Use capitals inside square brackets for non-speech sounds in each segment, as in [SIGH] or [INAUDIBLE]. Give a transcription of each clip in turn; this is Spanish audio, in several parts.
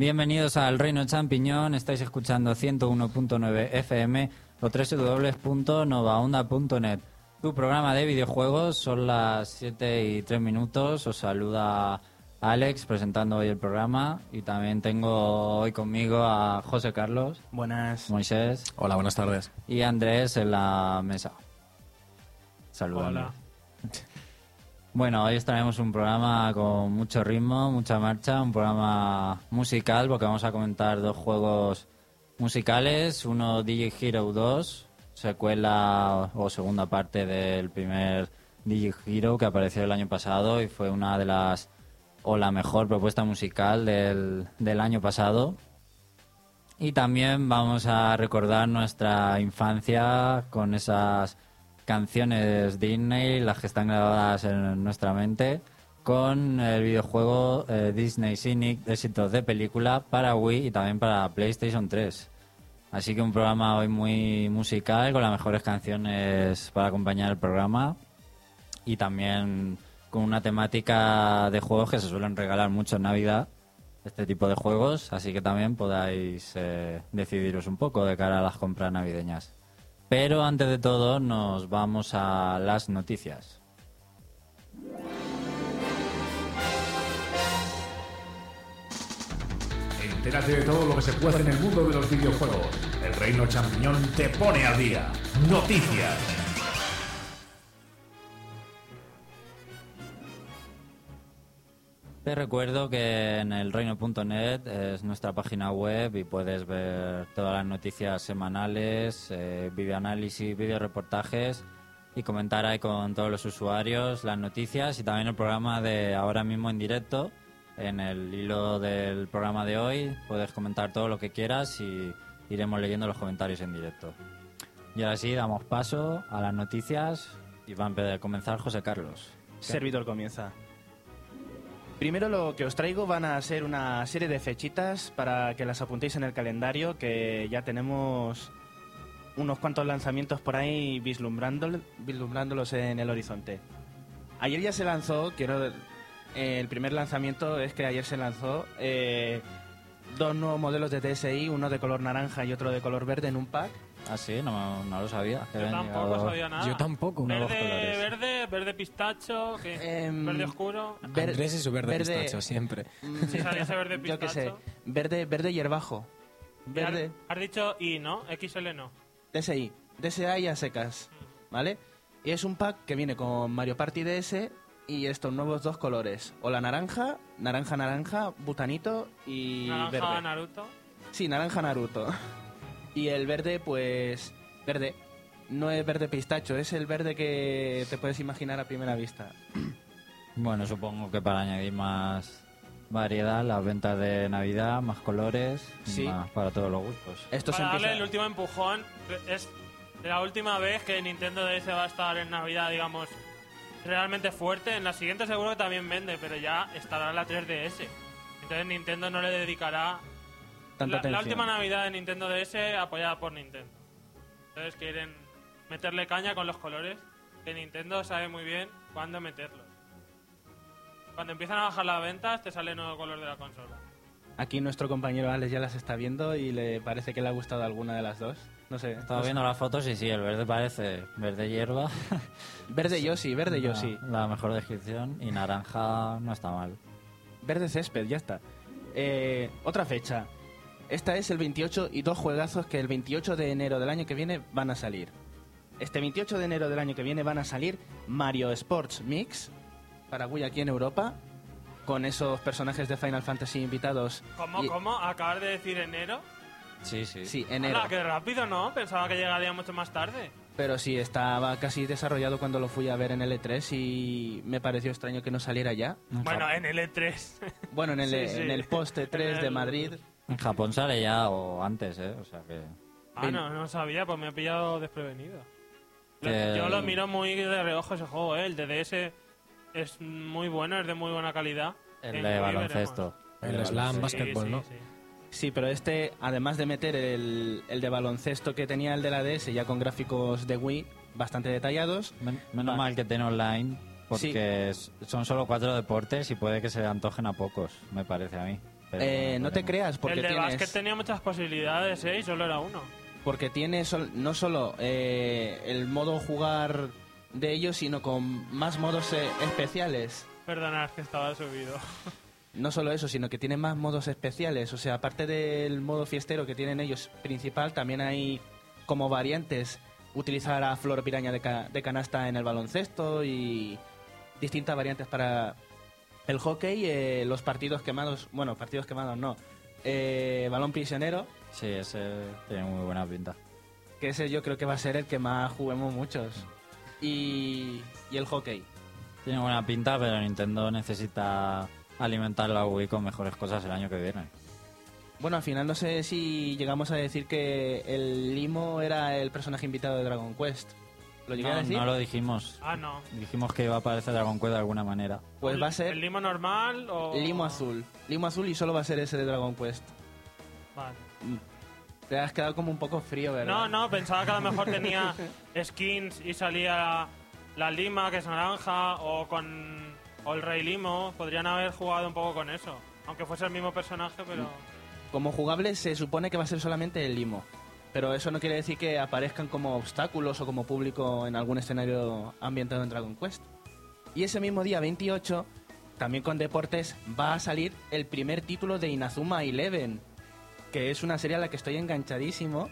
Bienvenidos al Reino Champiñón, estáis escuchando 101.9 FM o www.novaonda.net. Tu programa de videojuegos, son las 7 y 3 minutos, os saluda Alex presentando hoy el programa y también tengo hoy conmigo a José Carlos, Buenas. Moisés Hola, buenas tardes. y Andrés en la mesa. Saludos. Hola. [LAUGHS] Bueno, hoy os traemos un programa con mucho ritmo, mucha marcha, un programa musical porque vamos a comentar dos juegos musicales, uno DJ Hero 2, secuela o segunda parte del primer DJ Hero que apareció el año pasado y fue una de las o la mejor propuesta musical del, del año pasado. Y también vamos a recordar nuestra infancia con esas canciones Disney, las que están grabadas en nuestra mente, con el videojuego eh, Disney Cynic, éxitos de película para Wii y también para PlayStation 3. Así que un programa hoy muy musical, con las mejores canciones para acompañar el programa y también con una temática de juegos que se suelen regalar mucho en Navidad, este tipo de juegos, así que también podáis eh, decidiros un poco de cara a las compras navideñas. Pero antes de todo nos vamos a las noticias. Entérate de todo lo que se puede hacer en el mundo de los videojuegos. El Reino Champiñón te pone al día. Noticias. Te recuerdo que en el reino.net es nuestra página web y puedes ver todas las noticias semanales, eh, videoanálisis, videoreportajes y comentar ahí con todos los usuarios las noticias y también el programa de ahora mismo en directo. En el hilo del programa de hoy puedes comentar todo lo que quieras y iremos leyendo los comentarios en directo. Y ahora sí, damos paso a las noticias y va a comenzar José Carlos. Servidor comienza. Primero lo que os traigo van a ser una serie de fechitas para que las apuntéis en el calendario, que ya tenemos unos cuantos lanzamientos por ahí vislumbrándol- vislumbrándolos en el horizonte. Ayer ya se lanzó, quiero el primer lanzamiento es que ayer se lanzó eh, dos nuevos modelos de DSi, uno de color naranja y otro de color verde en un pack. Ah, sí, no, no lo sabía. que Yo habían tampoco llegado- sabía nada. Yo tampoco. Nuevos Verde, colores. verde, verde pistacho, ¿qué? Em, verde oscuro. ver- Andrés y su verde, verde- pistacho, siempre. Si ese verde Yo qué sé, pistacho. verde, verde hierbajo. Y Verde. Has, has dicho I, ¿no? XL no. DSi, DSA y a secas, ¿vale? Y es un pack que viene con Mario Party DS y estos nuevos dos colores, o la naranja, naranja naranja, butanito y Naranja verde. Naruto. Sí, naranja Naruto. [LAUGHS] Y el verde, pues, verde. No es verde pistacho, es el verde que te puedes imaginar a primera vista. [CLEARS THROAT] Bueno, supongo que para añadir más variedad, las ventas de Navidad, más colores, Sí. más para todos los gustos. Esto Para darle el último empujón, es la última vez que Nintendo DS va a estar en Navidad, digamos, realmente fuerte. En la siguiente seguro que también vende, pero ya estará la 3DS. Entonces Nintendo no le dedicará Tanta la, la última Navidad de Nintendo DS apoyada por Nintendo. Entonces quieren meterle caña con los colores, que Nintendo sabe muy bien cuándo meterlos. Cuando empiezan a bajar las ventas, te sale el nuevo color de la consola. Aquí nuestro compañero Alex ya las está viendo y le parece que le ha gustado alguna de las dos. No sé. Estaba no sé. viendo las fotos y sí, el verde parece verde hierba. [LAUGHS] Verde Yoshi, verde la, Yoshi. La mejor descripción. Y naranja no está mal. Verde césped, ya está. Eh, otra fecha. Esta es el 28 y dos juegazos que el 28 de enero del año que viene van a salir. Este 28 de enero del año que viene van a salir Mario Sports Mix para Wii aquí en Europa con esos personajes de Final Fantasy invitados. ¿Cómo, Y- cómo? ¿Acabar de decir enero? Sí, sí. Sí, enero. Hala, qué rápido, ¿no? Pensaba que llegaría mucho más tarde. Pero sí, estaba casi desarrollado cuando lo fui a ver en el E3 y me pareció extraño que no saliera ya. En, Bueno, en el E E3. Bueno, en el, Sí, [LAUGHS] sí. en el post En E3 de el- Madrid. En Japón sale ya o antes, ¿eh? O sea que... ah, no, no sabía, pues me ha pillado desprevenido. Lo- Que- Yo lo miro muy de reojo ese juego, ¿eh? El de DS es muy bueno, es de muy buena calidad. El de baloncesto. El de slam, baloncesto. Sí, ¿no? sí. Sí, pero este, además de meter el, el de baloncesto que tenía el de la DS ya con gráficos de Wii bastante detallados, Men- menos Va. mal que tiene online, porque es- son solo cuatro deportes y puede que se antojen a pocos, me parece a mí. Pero Eh, bueno, no te creas, porque el de tienes... básquet tenía muchas posibilidades, ¿eh? Y solo era uno. Porque tiene sol- no solo eh, el modo jugar de ellos, sino con más modos eh, especiales. Perdonad que estaba subido. No solo eso, sino que tiene más modos especiales. O sea, aparte del modo fiestero que tienen ellos principal, también hay como variantes utilizar a Flor Piraña de, ca- de canasta en el baloncesto y distintas variantes para el hockey, eh, los partidos quemados, bueno, partidos quemados no, eh, balón prisionero, Sí, ese tiene muy buena pinta. que ese yo creo que va a ser el que más juguemos muchos. Y, y el hockey. Tiene buena pinta, pero Nintendo necesita alimentar la Wii con mejores cosas el año que viene. Bueno, al final no sé si llegamos a decir que el Limo era el personaje invitado de Dragon Quest. ¿Lo llegué no, a decir? no lo dijimos. Ah, no. Dijimos que iba a aparecer Dragon Quest de alguna manera. Pues ¿El- va a ser ¿El limo normal o...? Limo azul. Limo azul y solo va a ser ese de Dragon Quest. Vale. Te has quedado como un poco frío, ¿verdad? No, no, pensaba que a lo mejor tenía [LAUGHS] skins y salía la lima, que es naranja, o con o el rey limo. Podrían haber jugado un poco con eso. Aunque fuese el mismo personaje, pero... Como jugable se supone que va a ser solamente el Limo. Pero eso no quiere decir que aparezcan como obstáculos o como público en algún escenario ambientado en Dragon Quest. Y ese mismo día 28, también con deportes, va a salir el primer título de Inazuma Eleven. Que es una serie a la que estoy enganchadísimo.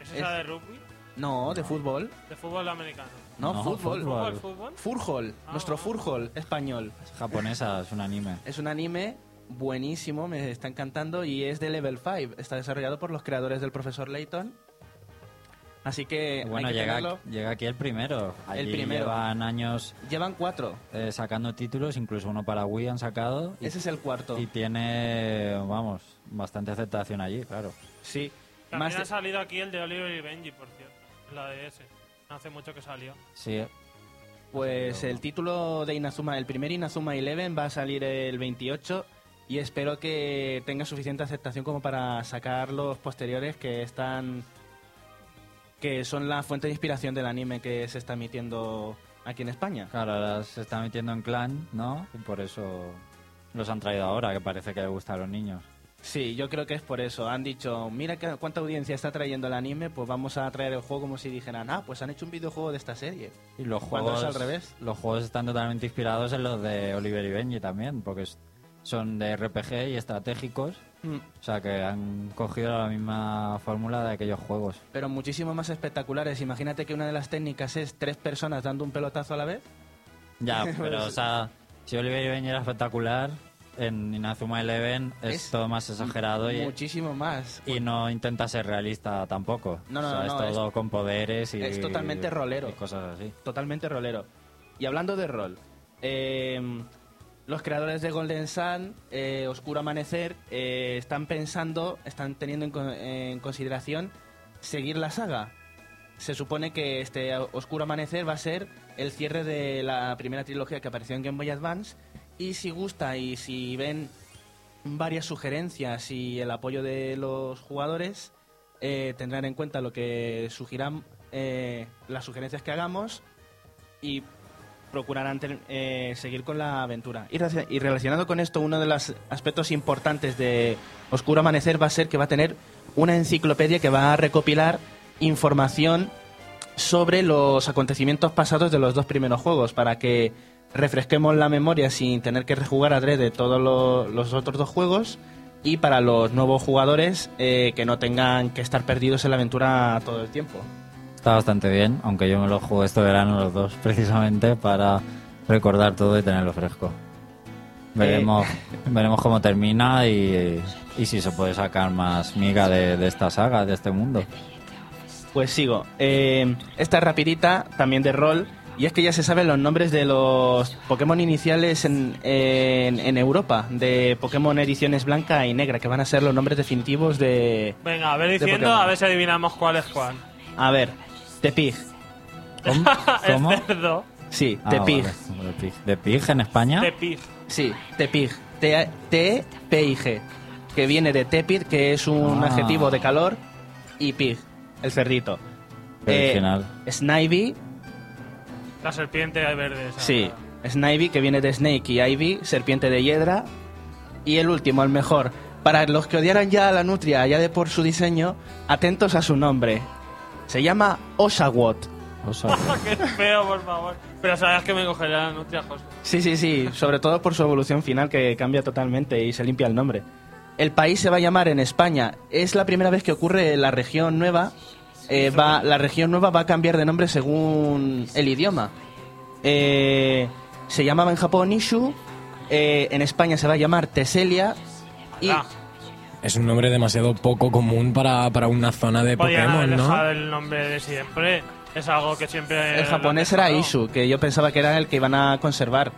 ¿Es esa Es- de rugby? No, de fútbol. De fútbol americano. No, No, fútbol. fútbol. ¿Fútbol, fútbol? Furhol, Ah, nuestro ah. Furhol español. Es japonesa, es un anime. Es un anime buenísimo, me está encantando y es de Level 5. Está desarrollado por los creadores del profesor Layton. Así que Bueno, hay que llega, tenerlo. llega aquí el primero. El primero. Llevan años Llevan cuatro. eh, sacando títulos, incluso uno para Wii han sacado. Y, Ese es el cuarto. y tiene, vamos, bastante aceptación allí, claro. Sí. También Más ha de- salido aquí el de Oliver y Benji, por cierto. En la DS. No hace mucho que salió. Sí, Pues el título de Inazuma, el primer Inazuma Eleven va a salir el 28 y espero que tenga suficiente aceptación como para sacar los posteriores que están que son la fuente de inspiración del anime que se está emitiendo aquí en España. claro, ahora se está metiendo en clan, ¿no? Y por eso los han traído ahora, que parece que le gusta a los niños. Sí, yo creo que es por eso. Han dicho, mira que- cuánta audiencia está trayendo el anime, pues vamos a traer el juego como si dijeran, ah, pues han hecho un videojuego de esta serie. Y los juegos, es al revés. los juegos están totalmente inspirados en los de Oliver y Benji también, porque son de RPG y estratégicos. Mm, O sea que han cogido la misma fórmula de aquellos juegos. Pero muchísimo más espectaculares. Imagínate que una de las técnicas es tres personas dando un pelotazo a la vez. Ya, [LAUGHS] pero o sea, si Oliver Benji era espectacular, en Inazuma Eleven es, Es todo más exagerado y, Muchísimo más. y no intenta ser realista tampoco. No, no, o sea, no, es todo con poderes y es totalmente rolero. y cosas así. Totalmente rolero. Y hablando de rol, eh, los creadores de Golden Sun, eh, Oscuro Amanecer, eh, están pensando, están teniendo en, en consideración seguir la saga. Se supone que este Oscuro Amanecer va a ser el cierre de la primera trilogía que apareció en Game Boy Advance. Y si gusta y si ven varias sugerencias y el apoyo de los jugadores, eh, tendrán en cuenta lo que sugiran eh, las sugerencias que hagamos y procurarán eh, seguir con la aventura. Y, relaci- y relacionado con esto, uno de los aspectos importantes de Oscuro Amanecer va a ser que va a tener una enciclopedia que va a recopilar información sobre los acontecimientos pasados de los dos primeros juegos para que refresquemos la memoria sin tener que rejugar adrede todos lo- los otros dos juegos y para los nuevos jugadores eh, que no tengan que estar perdidos en la aventura todo el tiempo. Está bastante bien, aunque yo me lo juego este verano los dos, [LAUGHS] precisamente para recordar todo y tenerlo fresco. Veremos, [LAUGHS] veremos cómo termina y, y si se puede sacar más miga de, de esta saga, de este mundo. Pues sigo. Eh, esta es rapidita, también de rol. Y es que ya se saben los nombres de los Pokémon iniciales en, en, en Europa, de Pokémon ediciones blanca y negra, que van a ser los nombres definitivos de... Venga, a ver diciendo, a ver si adivinamos cuál es cuál. A ver, Tepig. ¿Cómo? [LAUGHS] ¿Cómo? El cerdo. Sí, Ah, Tepig. vale, de Pig. ¿De Pig en España? De pig. Sí, Tepig. T- T-P-I-G. Que viene de Tepid, que es un Ah. adjetivo de calor, y Pig, el cerdito. Qué Eh, original. Snivy, La serpiente verde. esa. Sí, Snivy, que viene de Snake y Ivy, serpiente de hiedra. Y el último, el mejor. Para los que odiaran ya a la nutria, ya de por su diseño, atentos a su nombre. Se llama Oshawott. O sea, [LAUGHS] Qué feo, por favor. Pero sabes que me cogería la nutria, José. Sí, sí, sí, sobre todo por su evolución final que cambia totalmente y se limpia el nombre. El país se va a llamar en España. Es la primera vez que ocurre la región nueva. Eh, va, la región nueva va a cambiar de nombre según el idioma. Eh, se llamaba en Japón Ishu. eh, en España se va a llamar Teselia. Y. Es un nombre demasiado poco común para, para una zona de Podían Pokémon, ¿no? el nombre de siempre. Es algo que siempre. el japonés era. Ishu, que yo pensaba que era el que iban a conservar.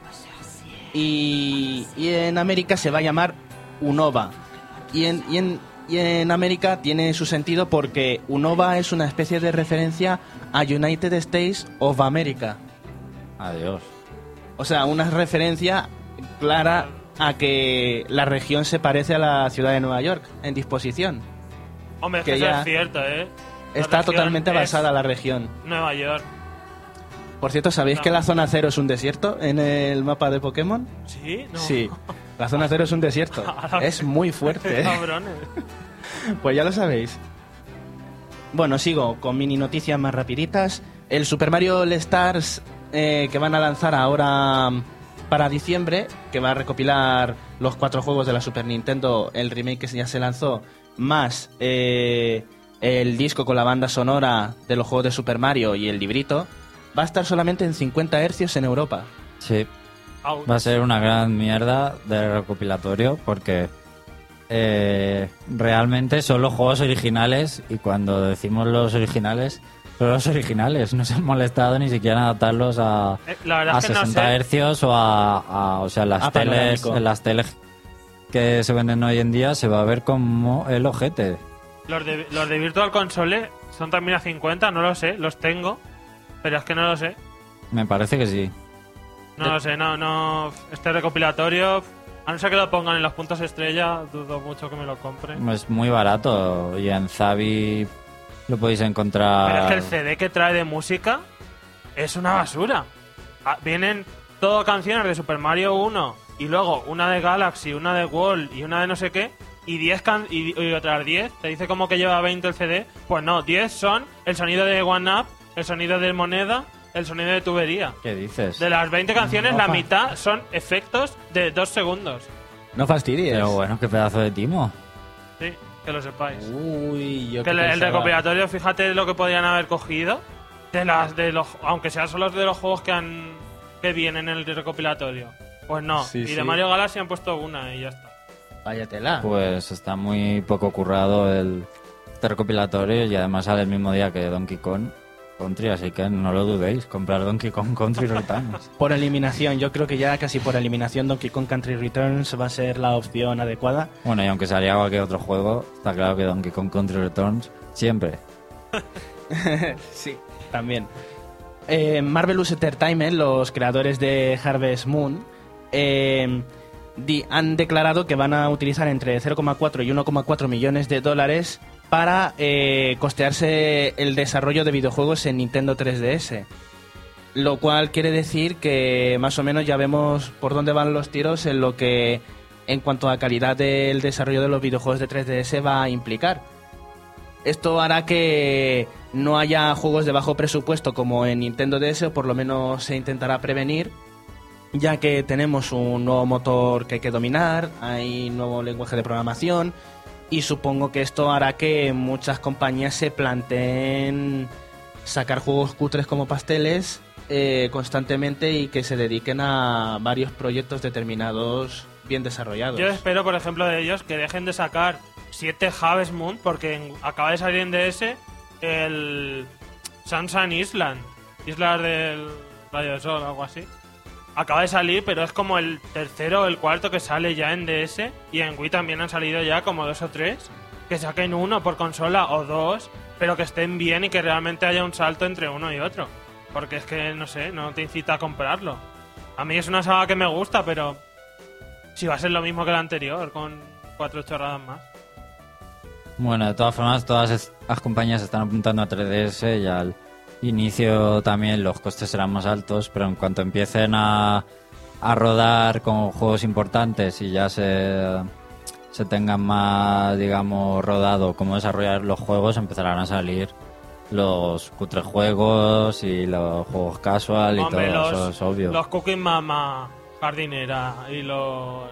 Y, y en América se va a llamar Unova. Y en, y, en, y en América tiene su sentido porque Unova es una especie de referencia a United States of America. adiós. O sea, una referencia clara a que la región se parece a la ciudad de Nueva York en disposición. Hombre, es que que eso ya es cierto, ¿eh? La Está totalmente basada la región. Nueva York. Por cierto, ¿sabéis que la zona cero es un desierto en el mapa de Pokémon? ¿Sí? No. Sí, la zona cero es un desierto. [LAUGHS] Es muy fuerte. ¿eh? [LAUGHS] Pues ya lo sabéis. Bueno, sigo con mini noticias más rapiditas. El Super Mario All Stars eh, que van a lanzar ahora para diciembre, que va a recopilar los cuatro juegos de la Super Nintendo, el remake que ya se lanzó, más eh, el disco con la banda sonora de los juegos de Super Mario y el librito, va a estar solamente en 50 hercios en Europa. Sí, va a ser una gran mierda de recopilatorio porque eh, realmente son los juegos originales y cuando decimos los originales, los originales. No se han molestado ni siquiera en adaptarlos a, Eh, a es que no 60 sé. hercios o a, a- o sea, las A teles, en las teles que se venden hoy en día se va a ver como el ojete. Los de, los de Virtual Console son también a 50, no lo sé, los tengo. Pero es que no lo sé. Me parece que sí. No lo sé, no, no. Este recopilatorio, a no ser que lo pongan en los puntos estrella, dudo mucho que me lo compre. Es muy barato y en Zavi lo podéis encontrar. Pero es que el CD que trae de música es una basura. Ah, Vienen todo canciones de Super Mario 1 y luego una de Galaxy, una de World y una de no sé qué. Y 10 can- y, y otras 10, te dice como que lleva 20 el CD. Pues no, 10 son el sonido de One Up, el sonido de Moneda, el sonido de Tubería. ¿Qué dices? De las 20 canciones, No la mitad son efectos de 2 segundos. No fastidies. Pero bueno, qué pedazo de timo. Sí, que lo sepáis. Uy, yo Que que el, el recopilatorio, fíjate lo que podrían haber cogido. De las de los, aunque sean solo de los juegos que han que vienen en el recopilatorio. Pues no. Sí, y sí. de Mario Galaxy han puesto una y ya está. Váyatela. Pues está muy poco currado el este recopilatorio y además sale el mismo día que Donkey Kong Country, así que no lo dudéis, comprar Donkey Kong Country Returns. Por eliminación, yo creo que ya casi por eliminación Donkey Kong Country Returns va a ser la opción adecuada. bueno, y aunque salía cualquier otro juego, está claro que Donkey Kong Country Returns siempre. [LAUGHS] sí, también. Eh, Marvelous Entertainment, los creadores de Harvest Moon, eh, han declarado que van a utilizar entre 0,4 y 1,4 millones de dólares para eh, costearse el desarrollo de videojuegos en Nintendo 3DS. Lo cual quiere decir que más o menos ya vemos por dónde van los tiros en lo que en cuanto a calidad del desarrollo de los videojuegos de 3DS va a implicar. Esto hará que no haya juegos de bajo presupuesto como en Nintendo DS, o por lo menos se intentará prevenir, ya que tenemos un nuevo motor que hay que dominar, hay nuevo lenguaje de programación, y supongo que esto hará que muchas compañías se planteen sacar juegos cutres como pasteles eh, constantemente y que se dediquen a varios proyectos determinados bien desarrollados. Yo espero, por ejemplo, de ellos que dejen de sacar 7 Harvest Moon porque acaba de salir en DS el Sunshine Island, Islas del del Sol, algo así. Acaba de salir, pero es como el tercero o el cuarto que sale ya en DS y en Wii también han salido ya como dos o tres. Que saquen uno por consola o dos, pero que estén bien y que realmente haya un salto entre uno y otro. Porque es que, no sé, no te incita a comprarlo. A mí es una saga que me gusta, pero si va a ser lo mismo que la anterior, con cuatro chorradas más. Bueno, de todas formas, todas las compañías están apuntando a 3DS y al inicio también los costes serán más altos, pero en cuanto empiecen a, a rodar con juegos importantes y ya se, se tengan más, digamos, rodado cómo desarrollar los juegos, empezarán a salir los cutres juegos y los juegos casual y Hombre, todo los, eso es obvio. los Cooking Mama Jardinera y los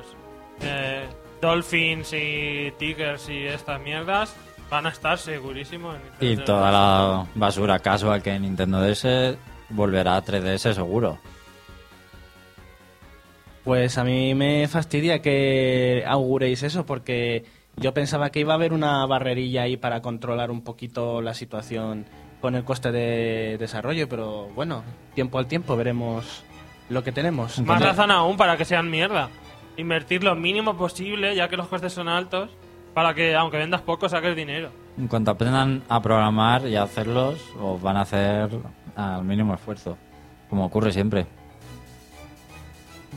eh, Dolphins y Tigers y estas mierdas van a estar segurísimos. en Y Nintendo toda DS. la basura casual que hay en Nintendo DS volverá a 3DS seguro. Pues a mí me fastidia que auguréis eso porque yo pensaba que iba a haber una barrerilla ahí para controlar un poquito la situación con el coste de desarrollo, pero bueno, tiempo al tiempo veremos lo que tenemos. Más razón aún para que sean mierda. Invertir lo mínimo posible, ya que los costes son altos, para que aunque vendas poco saques dinero. En cuanto aprendan a programar y a hacerlos, os van a hacer al mínimo esfuerzo, como ocurre siempre.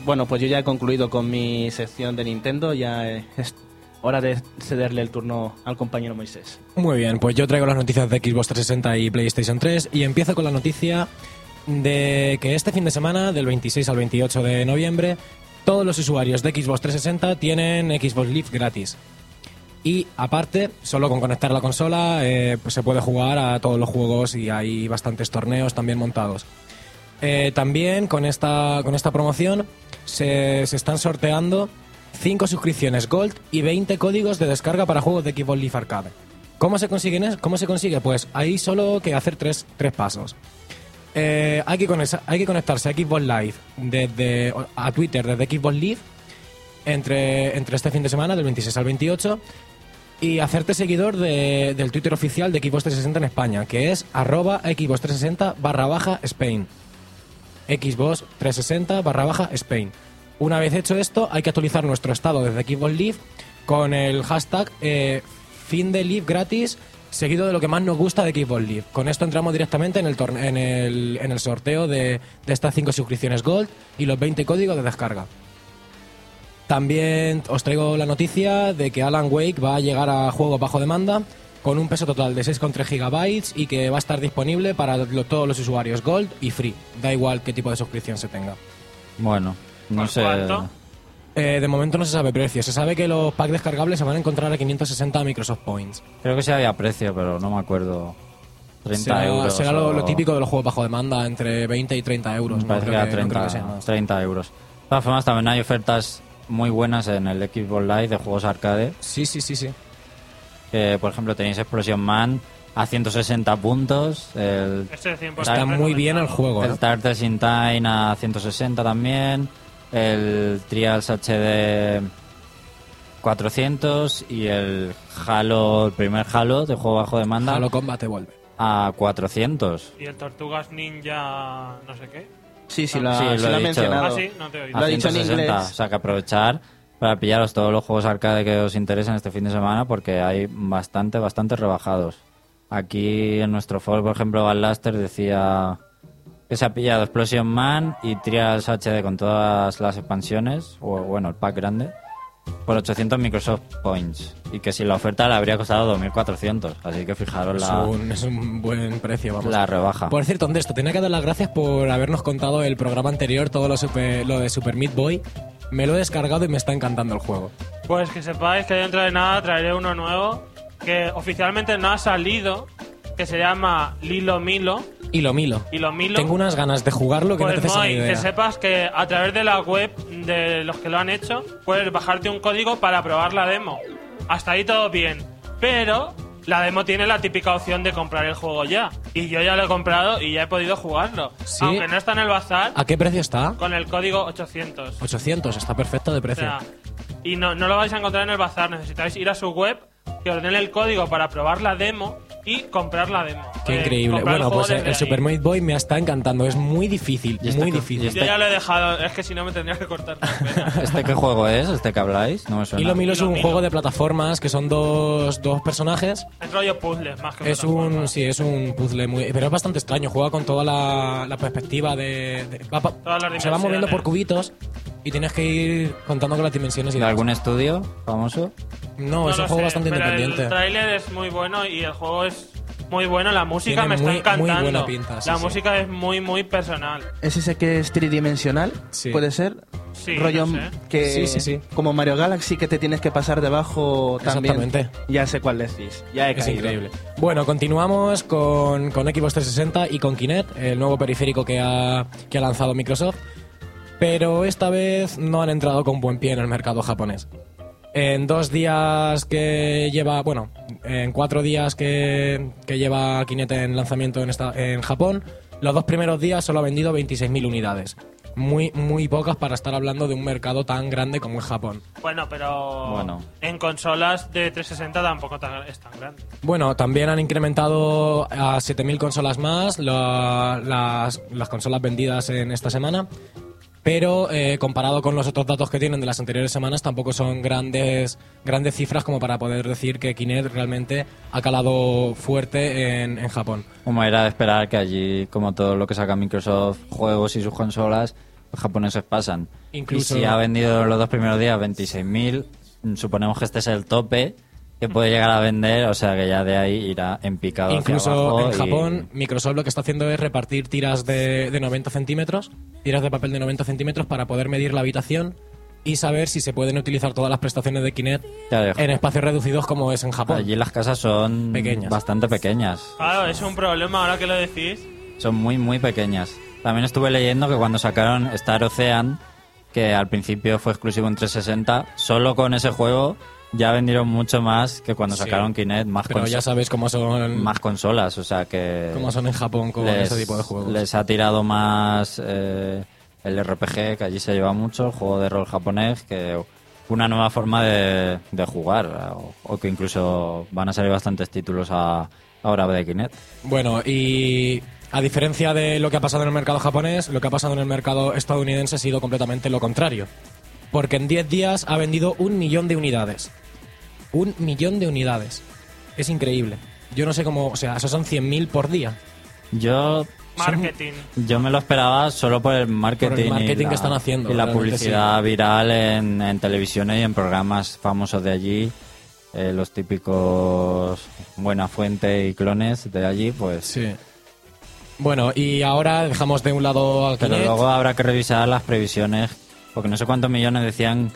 Bueno, pues yo ya he concluido con mi sección de Nintendo, ya es hora de cederle el turno al compañero Moisés. Muy bien, pues yo traigo las noticias de Xbox 360 y PlayStation 3 y empiezo con la noticia de que este fin de semana, del 26 al 28 de noviembre, todos los usuarios de Xbox 360 tienen Xbox Live gratis. Y aparte, solo con conectar la consola eh, pues se puede jugar a todos los juegos y hay bastantes torneos también montados. Eh, también con esta, con esta promoción se, se están sorteando 5 suscripciones Gold y 20 códigos de descarga para juegos de Xbox Live Arcade. ¿Cómo se, consiguen ¿Cómo se consigue? Pues hay solo que hacer tres, tres pasos. Eh, hay, que conectarse, hay que conectarse a Xbox Live desde, a Twitter desde Xbox Live entre, entre este fin de semana, del 26 al 28, y hacerte seguidor de- del Twitter oficial de Xbox 360 en España, que es arroba Xbox 360 barra baja Spain. Xbox 360 barra baja Spain. Una vez hecho esto, hay que actualizar nuestro estado desde Xbox Live con el hashtag eh, fin de Live gratis seguido de lo que más nos gusta de Xbox Live. Con esto entramos directamente en el, en el sorteo de, de estas 5 suscripciones Gold y los 20 códigos de descarga. También os traigo la noticia de que Alan Wake va a llegar a juego bajo demanda con un peso total de 6,3 gigabytes y que va a estar disponible para lo- todos los usuarios Gold y Free. Da igual qué tipo de suscripción se tenga. Bueno, no ¿Por sé. cuánto? Eh, de momento no se sabe precio. Se sabe que los packs descargables se van a encontrar a 560 Microsoft Points. Creo que sí había precio, pero no me acuerdo. 30 será euros. será lo, o- lo típico de los juegos bajo demanda, entre 20 y 30 euros. Me No creo que que- era no creo 30, que sea más. 30 euros. De todas formas, también hay ofertas muy buenas en el Xbox Live de juegos arcade. Sí, sí, sí, sí. Por ejemplo, tenéis Explosion Man a 160 puntos. El, 100% Está muy bien el juego. ¿eh? el Tartars in Time a 160 también. El Trials HD 400 y el Halo, el primer Halo de juego bajo demanda Halo Combat Evolve. a 400. Y el Tortugas Ninja no sé qué. Sí, sí, lo ha, sí, lo sí he lo ha dicho. mencionado. Ah, sí, no te he oído. Lo ha dicho en 160. inglés. O sea, que aprovechar para pillaros todos los juegos arcade que os interesen este fin de semana porque hay bastante, bastante rebajados. Aquí en nuestro foro, por ejemplo, Van Laster decía que se ha pillado Explosion Man y Trials HD con todas las expansiones, o bueno, el pack grande, por 800 Microsoft Points. Y que si la oferta le habría costado 2400. Así que fijaros Es, la, un, es un buen precio, vamos. la rebaja. Por cierto, de esto, tenía que dar las gracias por habernos contado el programa anterior, todo lo, super- lo de Super Meat Boy. Me lo he descargado y me está encantando el juego. Pues que sepáis que dentro de nada traeré uno nuevo que oficialmente no ha salido, que se llama Lilo Milo. Y lo milo. Y lo Milo. Tengo unas ganas de jugarlo que Pues no te haces una Moy, idea. que sepas que a través de la web de los que lo han hecho, puedes bajarte un código para probar la demo. Hasta ahí todo bien. Pero la demo tiene la típica opción de comprar el juego ya. Y yo ya lo he comprado y ya he podido jugarlo. ¿Sí? Aunque no está en el bazar, ¿A qué precio está? con el código 800. 800, está perfecto de O precio. sea, y no, no lo vais a encontrar en el bazar. Necesitáis ir a su web, que os den el código para probar la demo y comprar la demo. Qué Eh, increíble. Bueno, pues el, desde el ahí. Super Meat Boy me está encantando. Es muy difícil, Y este muy co- difícil. y este- Yo ya lo he dejado, es que si no me tendría que cortar. [LAUGHS] ¿Este qué juego es? ¿Este que habláis? No me suena. Hilo Milo es un Milo. juego de plataformas que son dos, dos personajes. es rollo puzzle, más que Es un, sí, es un puzzle muy, pero es bastante extraño. Juega con toda la, la perspectiva de, de- va pa- Todas las se va moviendo por cubitos y tienes que ir contando con las dimensiones y ¿De demás. algún estudio famoso? No, es un lo juego sé, bastante pero independiente. El tráiler es muy bueno y el juego es muy bueno. La música Tiene me está muy- muy encantando. buena pinta, sí, la sí. música es muy, muy personal. ¿Es ese que es tridimensional? Sí. ¿Puede ser? Sí, rollo no sé. que Sí, sí, sí. como Mario Galaxy que te tienes que pasar debajo también. Exactamente. Ya sé cuál decís. Ya he Es caído. increíble. Bueno, continuamos con, con Xbox 360 y con Kinect, el nuevo periférico que ha, que ha lanzado Microsoft. Pero esta vez no han entrado con buen pie en el mercado japonés. En dos días que lleva, bueno, en cuatro días que, que lleva Kinect en lanzamiento en, esta, en Japón, los dos primeros días solo ha vendido 26.000 unidades. Muy, muy pocas para estar hablando de un mercado tan grande como es Japón. Bueno, pero Bueno. en consolas de 360 tampoco tan- es tan grande. Bueno, también han incrementado a 7.000 consolas más la- las, las consolas vendidas en esta semana, pero eh, comparado con los otros datos que tienen de las anteriores semanas tampoco son grandes, grandes cifras como para poder decir que Kinect realmente ha calado fuerte en, en Japón. Como era de esperar que allí, como todo lo que saca Microsoft, juegos y sus consolas, los japoneses pasan. Incluso- Y si ha vendido los dos primeros días 26.000, mm, suponemos que este es el tope que puede llegar a vender, o sea que ya de ahí irá en picado hacia Incluso abajo en y- Japón, Microsoft lo que está haciendo es repartir tiras de, de 90 centímetros, tiras de papel de 90 centímetros para poder medir la habitación y saber si se pueden utilizar todas las prestaciones de Kinect Claro, en espacios reducidos como es en Japón. Allí las casas son Pequeñas. bastante pequeñas. Claro, es un problema ahora que lo decís. Son muy, muy pequeñas. También estuve leyendo que cuando sacaron Star Ocean, que al principio fue exclusivo en 360, solo con ese juego ya vendieron mucho más que cuando Sí. sacaron Kinect, más, Pero ya sabes cómo son, más consolas. O sea que cómo son en Japón con les, ese tipo de juegos. les ha tirado más eh, el RPG, que allí se lleva mucho, el juego de rol japonés, que una nueva forma de, de jugar. O, o que incluso van a salir bastantes títulos a, ahora de Kinect. Bueno, y a diferencia de lo que ha pasado en el mercado japonés, lo que ha pasado en el mercado estadounidense ha sido completamente lo contrario. Porque en 10 días ha vendido un millón de unidades. Un millón de unidades. Es increíble. Yo no sé cómo, o sea, esos son 100.000 por día. Yo Marketing. Yo me lo esperaba solo por el marketing, Por el marketing y la, que están haciendo, y la publicidad viral en, en televisiones y en programas famosos de allí. Eh, los típicos Buena Fuente y clones de allí, pues. Sí. Bueno, y ahora dejamos de un lado al Pero Kinect. luego habrá que revisar las previsiones, porque no sé cuántos millones decían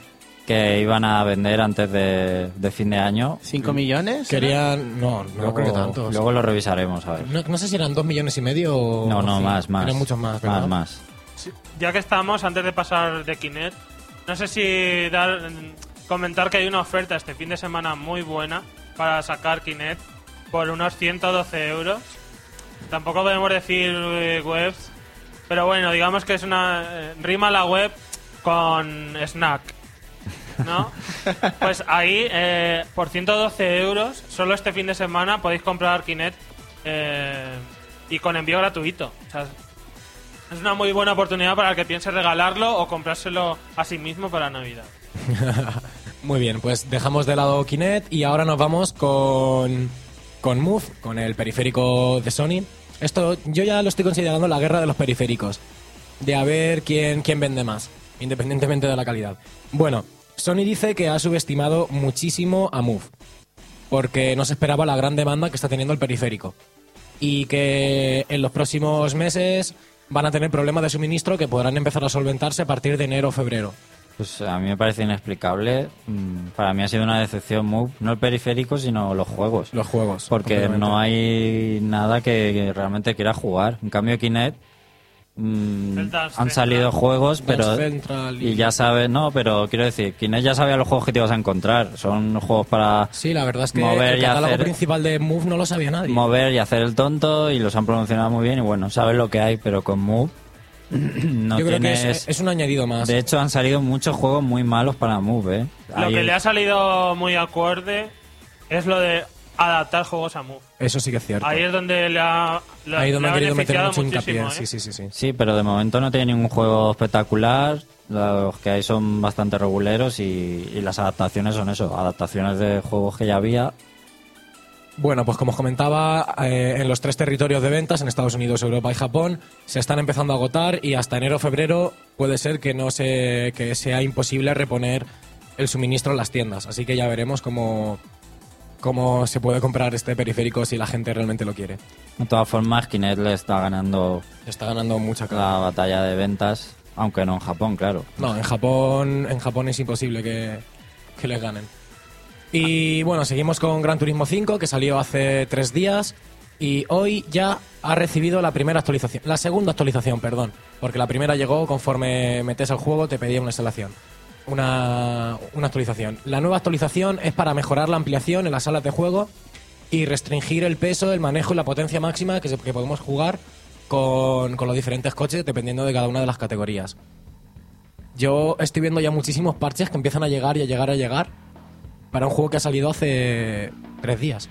que iban a vender antes de, de fin de año. ¿Cinco millones? Querían... No, no Luego, creo que tantos. luego lo revisaremos, a ver. No, no sé si eran dos millones y medio o... No, no, sí, más, más. Eran muchos más, ¿verdad? Más, más. Ya que estamos, antes de pasar de Kinect, no sé si dar, comentar que hay una oferta este fin de semana muy buena para sacar Kinect por unos 112 euros. Tampoco podemos decir eh, webs, pero bueno, digamos que es una. eh, rima la web con snack. ¿No? Pues ahí, eh, por 112 euros, solo este fin de semana podéis comprar Kinect eh, y con envío gratuito. O sea, es una muy buena oportunidad para el que piense regalarlo o comprárselo a sí mismo para Navidad. [LAUGHS] Muy bien, pues dejamos de lado Kinect y ahora nos vamos con, con Move, con el periférico de Sony. Esto yo ya lo estoy considerando la guerra de los periféricos, de a ver quién, quién vende más, independientemente de la calidad. Bueno, Sony dice que ha subestimado muchísimo a Move, porque no se esperaba la gran demanda que está teniendo el periférico. Y que en los próximos meses van a tener problemas de suministro que podrán empezar a solventarse a partir de enero o febrero. Pues a mí me parece inexplicable. Mm, Para mí ha sido una decepción Move, no el periférico, sino los juegos. Los juegos. Porque no hay nada que, que realmente quiera jugar. En cambio, Kinect mm, han Central. salido juegos, pero y- y ya sabes, no, pero quiero decir, Kinect ya sabía los juegos que te ibas a encontrar. Son juegos para Sí, la verdad es que Mover el y catálogo hacer- principal de Move no lo sabía nadie. mover y hacer el tonto y los han promocionado muy bien y bueno, sabes lo que hay, pero con Move [CLEARS THROAT] no Yo creo que tienes... es, es un añadido más. De hecho, han salido muchos juegos muy malos para Move, ¿eh? Lo que le ha salido muy acorde es lo de adaptar juegos a Move. Eso sí que es cierto. Ahí es donde le ha, le, Ahí donde ha han querido meter mucho hincapié. muchísimo, ¿eh? Sí, sí, sí, sí. Sí, pero de momento no tiene ningún juego espectacular. Los que hay son bastante reguleros y, y las adaptaciones son eso, adaptaciones de juegos que ya había. Bueno, pues como os comentaba, eh, en los tres territorios de ventas, en Estados Unidos, Europa y Japón, se están empezando a agotar y hasta enero o febrero puede ser que no se, que sea imposible reponer el suministro en las tiendas. Así que ya veremos cómo, cómo se puede comprar este periférico si la gente realmente lo quiere. De todas formas, Kinect le está ganando Está ganando mucha cara. la batalla de ventas Aunque no en Japón, claro. No, en Japón, en Japón es imposible que, que les ganen. Y bueno, seguimos con Gran Turismo 5, que salió hace tres días. Y hoy ya ha recibido la primera actualización, la segunda actualización, perdón. Porque la primera llegó conforme metes al juego, te pedía una instalación. Una, una actualización. La nueva actualización es para mejorar la ampliación en las salas de juego y restringir el peso, el manejo y la potencia máxima que, se- podemos jugar con, con los diferentes coches dependiendo de cada una de las categorías. Yo estoy viendo ya muchísimos parches que empiezan a llegar y a llegar a llegar para un juego que ha salido hace tres días.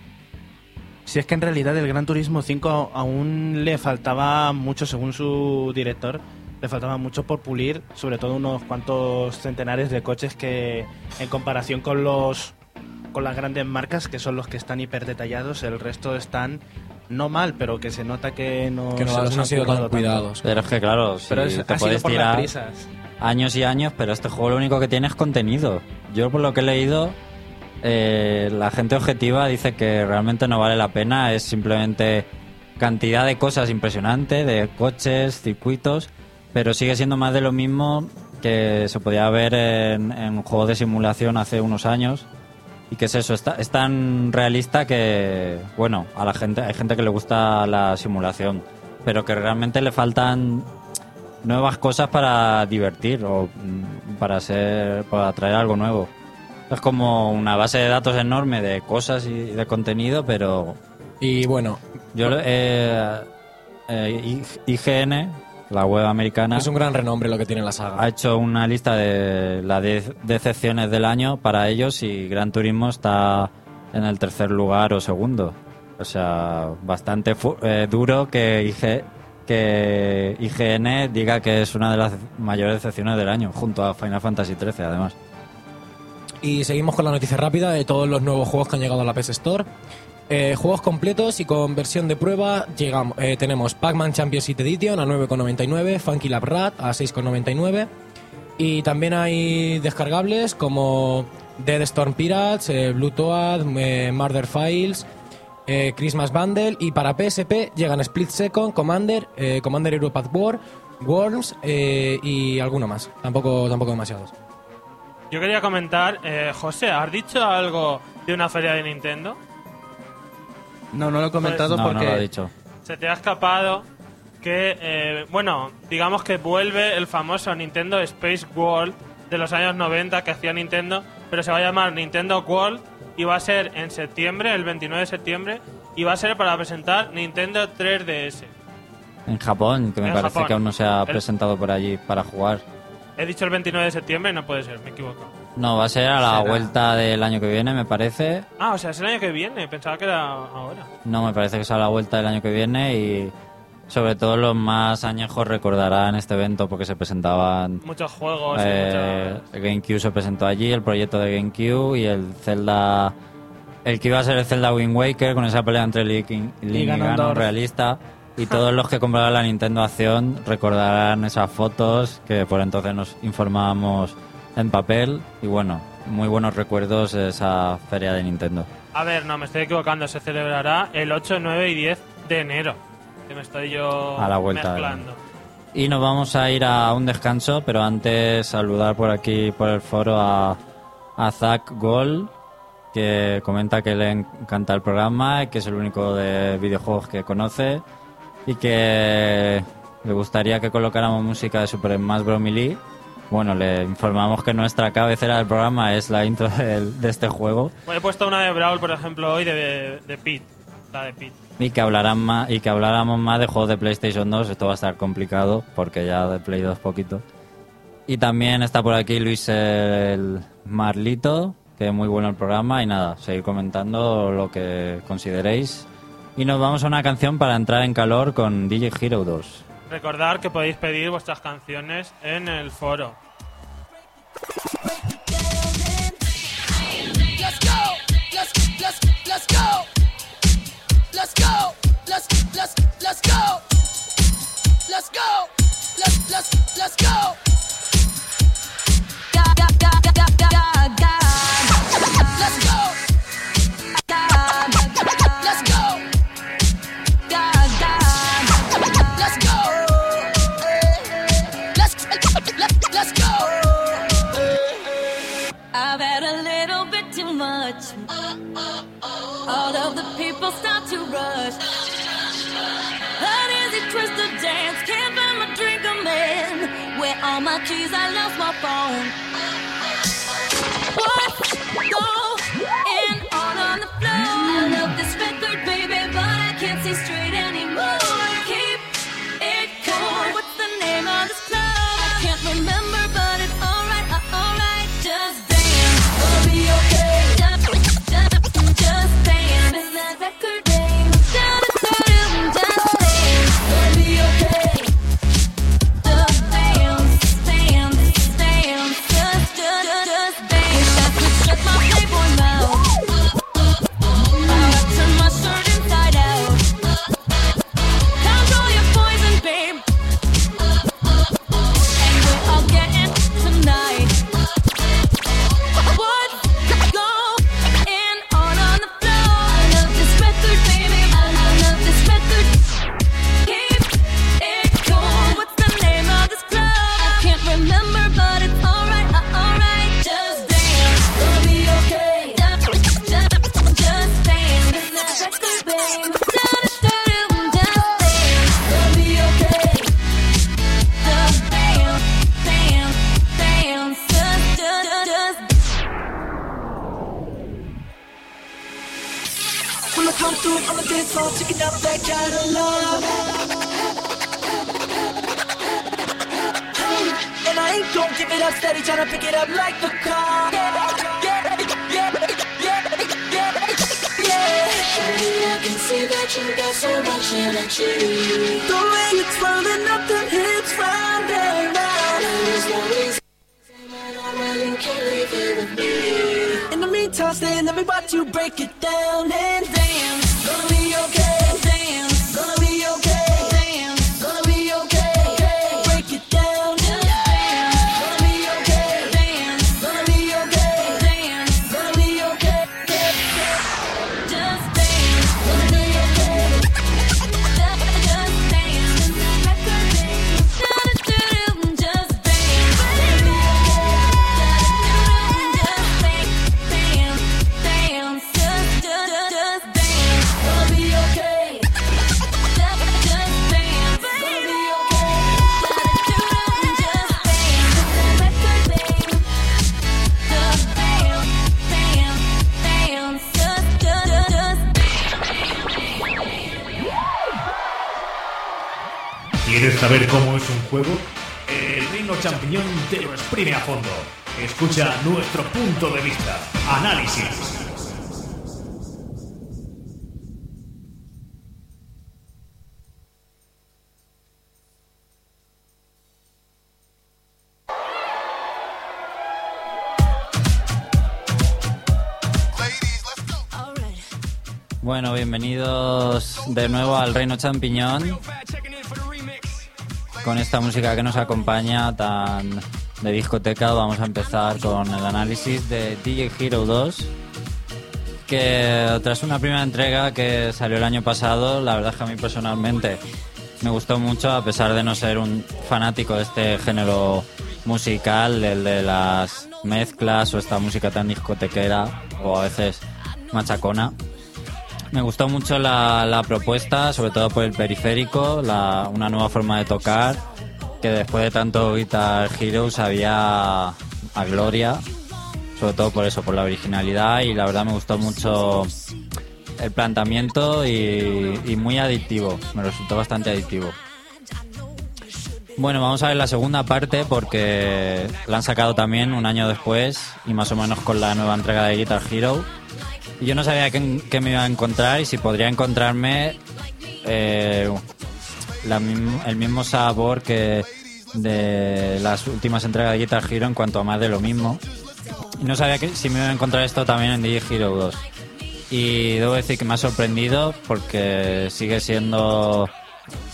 Si es que en realidad el Gran Turismo 5 aún le faltaba mucho, según su director, le faltaba mucho por pulir, sobre todo unos cuantos centenares de coches que en comparación con los con las grandes marcas que son los que están hiper detallados, el resto están no mal, pero que se nota que no, Que no, se los no han sido tan cuidados. Pero es que, claro, si Pero es, te puedes tirar años y años, pero este juego lo único que tiene es contenido. Yo, por lo que he leído, eh, la gente objetiva dice que realmente no vale la pena, es simplemente cantidad de cosas impresionante, de coches, circuitos, pero sigue siendo más de lo mismo que se podía ver en, en un juego de simulación hace unos años. Y que es eso, está- es tan realista que, bueno, a la gente, hay gente que le gusta la simulación, pero que realmente le faltan nuevas cosas para divertir o mm, para ser para traer algo nuevo. Es como una base de datos enorme de cosas y de contenido, pero Y bueno, yo eh, eh, IGN, la web americana, es un gran renombre lo que tiene la saga. ha hecho una lista de las 10 decepciones del año para ellos y Gran Turismo está en el tercer lugar o segundo. O sea, bastante eh, duro que, IG, que IGN diga que es una de las mayores decepciones del año, junto a Final Fantasy XIII además. Y seguimos con la noticia rápida de todos los nuevos juegos que han llegado a la PS Store. Eh, juegos completos y con versión de prueba llegamos, eh, tenemos Pac-Man Championship Edition a 9,99, Funky Lab Rat a 6,99 y también hay descargables como Dead Storm Pirates, eh, Blue Toad, eh, Murder Files, Christmas Bundle y para PSP llegan Split Second, Commander, Commander Europath War, Worms y alguno más. Tampoco, tampoco demasiados. Yo quería comentar, José, ¿has dicho algo de una feria de Nintendo? No, no lo he comentado no, porque no lo ha dicho. Se te ha escapado que, eh, bueno, digamos que vuelve el famoso Nintendo Space World de los años 90 que hacía Nintendo, pero se va a llamar Nintendo World y va a ser en septiembre, el 29 de septiembre, y va a ser para presentar Nintendo 3DS. En Japón, que me En parece Japón. que aún no se ha El- presentado por allí para jugar. He dicho el 29 de septiembre y no puede ser, me equivoco. No, va a ser a la Será. vuelta del año que viene, me parece. Ah, o sea, es el año que viene, pensaba que era ahora. No, me parece que es a la vuelta del año que viene y sobre todo los más añejos recordarán este evento porque se presentaban... Muchos juegos eh, muchas... el GameCube se presentó allí, el proyecto de GameCube y el Zelda... El que iba a ser el Zelda Wind Waker con esa pelea entre Link y, Link y Ganon Ganondorf. realista. Y [LAUGHS] todos los que compraron la Nintendo Acción recordarán esas fotos que por entonces nos informábamos en papel. Y bueno, muy buenos recuerdos de esa feria de Nintendo. A ver, no, me estoy equivocando, se celebrará el 8, 9 y 10 de enero. Que me estoy yo A la vuelta del mezclando. Y nos vamos a ir a un descanso, pero antes saludar por aquí, por el foro, a, a Zach Gold, que comenta que le encanta el programa y que es el único de videojuegos que conoce y que le gustaría que colocáramos música de Super Smash Bros. Melee. Bueno, le informamos que nuestra cabecera del programa es la intro del- de, este juego. Bueno, he puesto una de Brawl, por ejemplo, hoy de, de Pete. La de Pete. y que hablarán más y que habláramos más de juegos de PlayStation 2 esto va a estar complicado porque ya de Play 2 poquito. Y también está por aquí Luis el Marlito que es muy bueno el programa. Y nada seguir comentando lo que consideréis. Y nos vamos a una canción para entrar en calor con DJ Hero 2 Recordad que podéis pedir vuestras canciones en el foro. Let's go. People start to rush. Uneasy twist of dance, can't find my drink, oh, I'm in. Where all my keys, I lost my phone. What's going ¿Quieres saber cómo es un juego? El Reino Champiñón te lo exprime a fondo. Escucha nuestro punto de vista. Análisis. Bueno, bienvenidos de nuevo al Reino Champiñón. Con esta música que nos acompaña tan de discoteca, vamos a empezar con el análisis de DJ Hero 2. Que tras una primera entrega que salió el año pasado, la verdad es que a mí personalmente me gustó mucho, a pesar de no ser un fanático de este género musical, el de las mezclas o esta música tan discotequera o a veces machacona. Me gustó mucho la, propuesta, sobre todo por el periférico, una nueva forma de tocar, que después de tanto Guitar Hero sabía a gloria, sobre todo por eso, por la originalidad y la verdad me gustó mucho el planteamiento y, y muy adictivo, me resultó bastante adictivo. Bueno, vamos a ver la segunda parte porque la han sacado también un año después y más o menos con la nueva entrega de Guitar Hero. Yo no sabía qué, me iba a encontrar y si podría encontrarme eh, el mismo sabor que de las últimas entregas de Guitar Hero en cuanto a más de lo mismo. Y no sabía que, si me iba a encontrar esto también en DJ Hero 2. Y debo decir que me ha sorprendido porque sigue siendo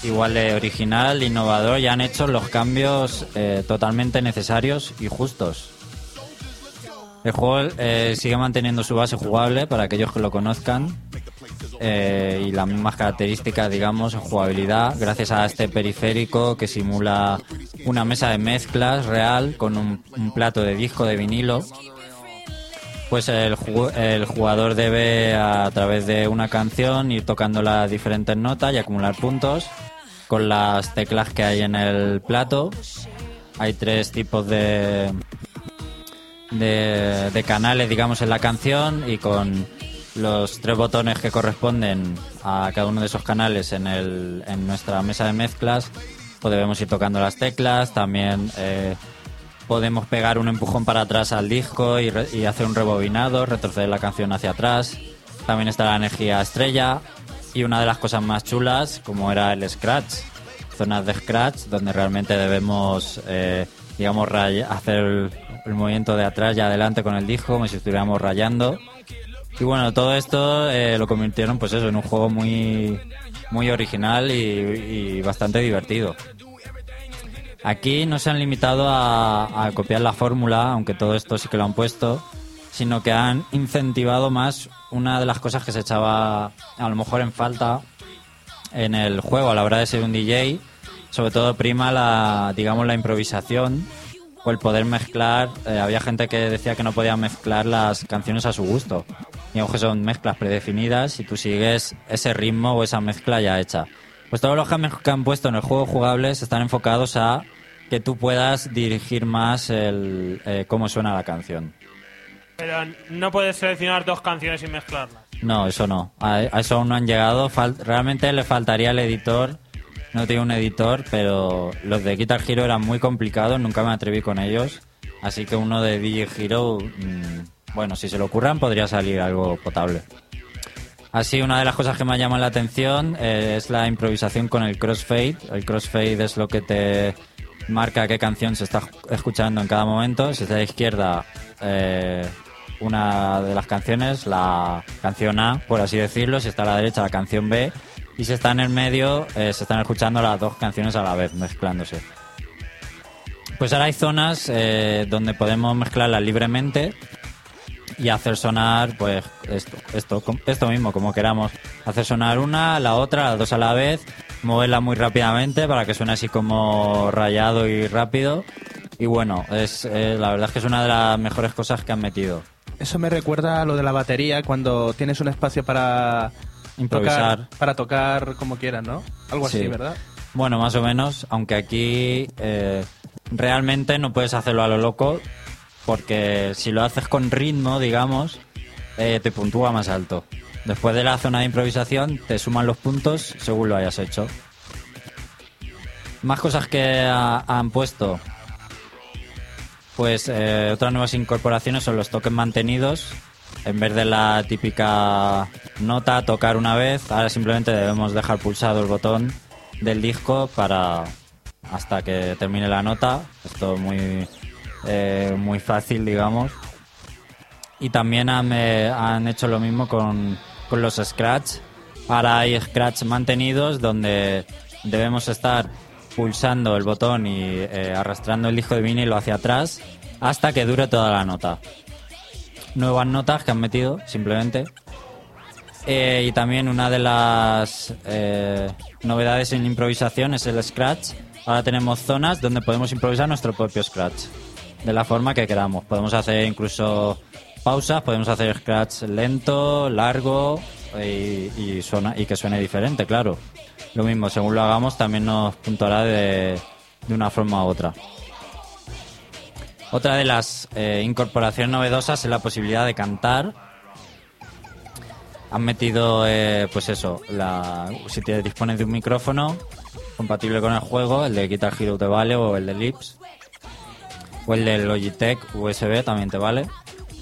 igual de original, innovador y han hecho los cambios eh, totalmente necesarios y justos. El juego eh, sigue manteniendo su base jugable para aquellos que lo conozcan eh, y las mismas características, digamos, en jugabilidad, gracias a este periférico que simula una mesa de mezclas real con un, plato de disco de vinilo. pues el jugador debe a través de una canción ir tocando las diferentes notas y acumular puntos con las teclas que hay en el plato. Hay tres tipos de, de, canales, digamos, en la canción y con los tres botones que corresponden a cada uno de esos canales en, el, en nuestra mesa de mezclas, pues debemos ir tocando las teclas. También eh, podemos pegar un empujón para atrás al disco y, re- y hacer un rebobinado, retroceder la canción hacia atrás. También está la energía estrella y una de las cosas más chulas, como era el scratch, zonas de scratch donde realmente debemos, eh, digamos, hacer el, movimiento de atrás y adelante con el disco, como si estuviéramos rayando. Y bueno, todo esto eh, lo convirtieron, pues eso, en un juego muy, muy original y, y bastante divertido. Aquí no se han limitado a, a copiar la fórmula, aunque todo esto sí que lo han puesto, sino que han incentivado más una de las cosas que se echaba a lo mejor en falta en el juego a la hora de ser un DJ, sobre todo prima la, digamos, la improvisación o el poder mezclar. eh, había gente que decía que no podía mezclar las canciones a su gusto. Digamos que son mezclas predefinidas y tú sigues ese ritmo o esa mezcla ya hecha. Pues todos los cambios que han puesto en el juego jugables están enfocados a que tú puedas dirigir más el, eh, cómo suena la canción. Pero no puedes seleccionar dos canciones y mezclarlas. No, eso no. A, a eso aún no han llegado. Fal- realmente le faltaría el editor. No tengo un editor, pero los de Guitar Hero eran muy complicados. Nunca me atreví con ellos. Así que uno de DJ Hero, mm, bueno, si se lo ocurran, podría salir algo potable. Así, una de las cosas que me llama la atención eh, es la improvisación con el crossfade. El crossfade es lo que te marca qué canción se está escuchando en cada momento. Si está a la izquierda, eh, una de las canciones, la canción A, por así decirlo. Si está a la derecha, la canción B. Y si está en el medio, eh, se están escuchando las dos canciones a la vez, mezclándose. Pues ahora hay zonas eh, donde podemos mezclarlas libremente y hacer sonar pues esto, esto, esto mismo, como queramos. Hacer sonar una, la otra, las dos a la vez, moverla muy rápidamente para que suene así como rayado y rápido. Y bueno, es eh, la verdad es que es una de las mejores cosas que han metido. Eso me recuerda a lo de la batería cuando tienes un espacio para Improvisar. tocar, para tocar como quieras, ¿no? Algo así, Sí. ¿verdad? Bueno, más o menos, aunque aquí eh, realmente no puedes hacerlo a lo loco, porque si lo haces con ritmo, digamos, eh, te puntúa más alto. Después de la zona de improvisación, te suman los puntos según lo hayas hecho. Más cosas que ha- han puesto. Pues eh, otras nuevas incorporaciones son los toques mantenidos. En vez de la típica nota tocar una vez, ahora simplemente debemos dejar pulsado el botón del disco para hasta que termine la nota. Esto muy eh, muy fácil, digamos. Y también han, eh, han hecho lo mismo con, con los scratch. Ahora hay scratch mantenidos donde debemos estar pulsando el botón y eh, arrastrando el disco de vinilo hacia atrás hasta que dure toda la nota. Nuevas notas que han metido, simplemente. Eh, y también una de las eh, novedades en improvisación es el scratch. Ahora tenemos zonas donde podemos improvisar nuestro propio scratch. De la forma que queramos. Podemos hacer incluso pausas, podemos hacer scratch lento, largo y, suena, y que suene diferente, claro. Lo mismo, según lo hagamos, también nos puntuará de, de una forma u otra. Otra de las eh, incorporaciones novedosas es la posibilidad de cantar han metido, eh, pues eso, la, si te dispones de un micrófono compatible con el juego, el de Guitar Hero te vale, o el de Lips, o el del Logitech USB también te vale.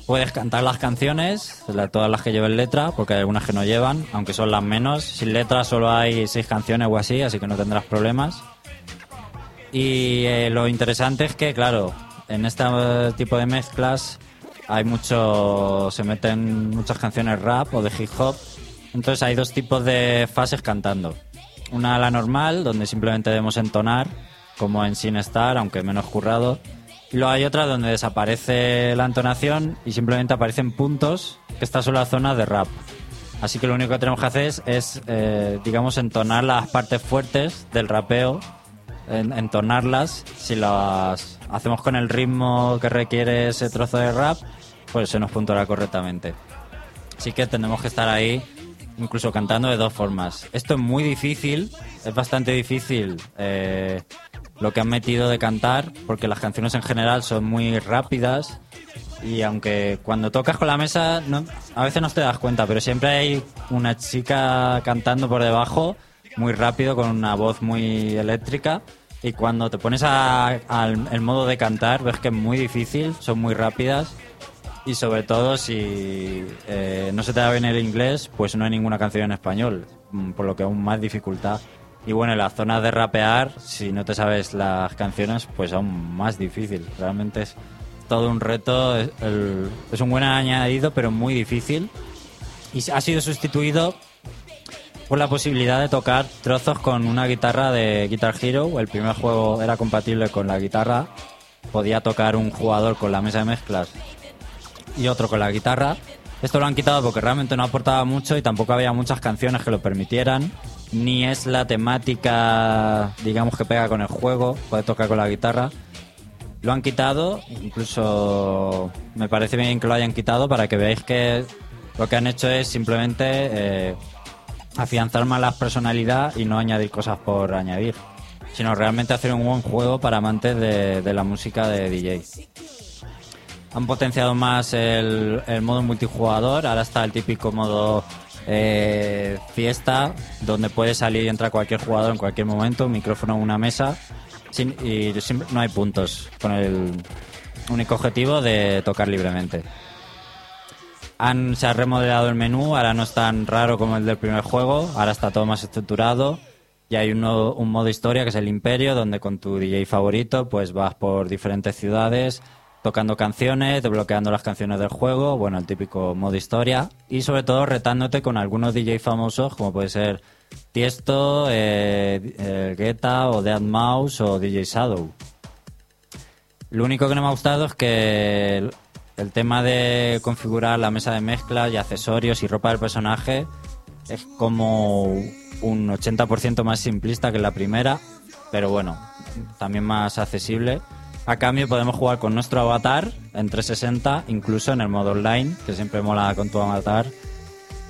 Puedes cantar las canciones, todas las que lleven letra, porque hay algunas que no llevan, aunque son las menos. Sin letra solo hay seis canciones o así, así que no tendrás problemas. Y eh, lo interesante es que, claro, en este tipo de mezclas hay mucho. se meten muchas canciones rap o de hip hop. Entonces hay dos tipos de fases cantando. Una la normal, donde simplemente debemos entonar, como en Sin Star, aunque menos currado. Y luego hay otra donde desaparece la entonación y simplemente aparecen puntos, que esta son la zona de rap. Así que lo único que tenemos que hacer es, es, eh, digamos, entonar las partes fuertes del rapeo, entonarlas. Si las hacemos con el ritmo que requiere ese trozo de rap, pues se nos puntuará correctamente. Así que tenemos que estar ahí, incluso cantando de dos formas. Esto es muy difícil, es bastante difícil eh, lo que han metido de cantar, porque las canciones en general son muy rápidas y aunque cuando tocas con la mesa no- a veces no te das cuenta, pero siempre hay una chica cantando por debajo muy rápido con una voz muy eléctrica y cuando te pones al el modo de cantar ves que es muy difícil, son muy rápidas y sobre todo si eh, no se te da bien el inglés pues no hay ninguna canción en español, mm, por lo que aún más dificultad. Y bueno, en las zonas de rapear, si no te sabes las canciones, pues aún más difícil. Realmente es todo un reto, es un buen añadido, pero muy difícil. Y ha sido sustituido por la posibilidad de tocar trozos con una guitarra de Guitar Hero. El primer juego era compatible con la guitarra. Podía tocar un jugador con la mesa de mezclas y otro con la guitarra. Esto lo han quitado porque realmente no aportaba mucho y tampoco había muchas canciones que lo permitieran. Ni es la temática, digamos, que pega con el juego, puede tocar con la guitarra. Lo han quitado, incluso me parece bien que lo hayan quitado para que veáis que lo que han hecho es simplemente eh, afianzar más la personalidad y no añadir cosas por añadir, sino realmente hacer un buen juego para amantes de, la música de DJ. Han potenciado más el, modo multijugador, ahora está el típico modo eh, fiesta, donde puede salir y entrar cualquier jugador en cualquier momento, un micrófono una mesa, sin- y sim- no hay puntos, con el único objetivo de tocar libremente. Han, se ha remodelado el menú, ahora no es tan raro como el del primer juego, ahora está todo más estructurado. Y hay un, modo historia que es el Imperio, donde con tu DJ favorito pues vas por diferentes ciudades tocando canciones, desbloqueando las canciones del juego, bueno, el típico modo historia, y sobre todo retándote con algunos DJ famosos, como puede ser Tiesto, eh, eh, Guetta o Dead Mouse o DJ Shadow. Lo único que no me ha gustado es que el, tema de configurar la mesa de mezclas y accesorios y ropa del personaje es como un 80% más simplista que la primera, pero bueno, también más accesible. A cambio podemos jugar con nuestro avatar en 360, incluso en el modo online, que siempre mola con tu avatar,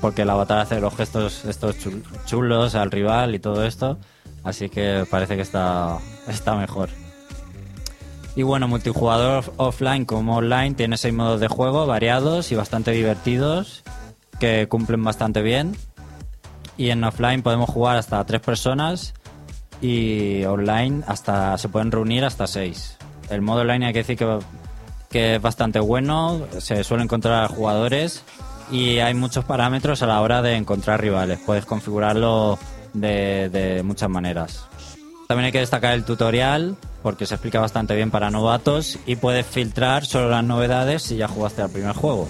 porque el avatar hace los gestos estos chul- chulos al rival y todo esto, así que parece que está, está mejor. Y bueno, multijugador off- offline como online tiene seis modos de juego variados y bastante divertidos que cumplen bastante bien. Y en offline podemos jugar hasta tres personas y online hasta se pueden reunir hasta seis. El modo online hay que decir que, que es bastante bueno, se suelen encontrar jugadores y hay muchos parámetros a la hora de encontrar rivales. Puedes configurarlo de, de muchas maneras. También hay que destacar el tutorial porque se explica bastante bien para novatos y puedes filtrar solo las novedades si ya jugaste al primer juego.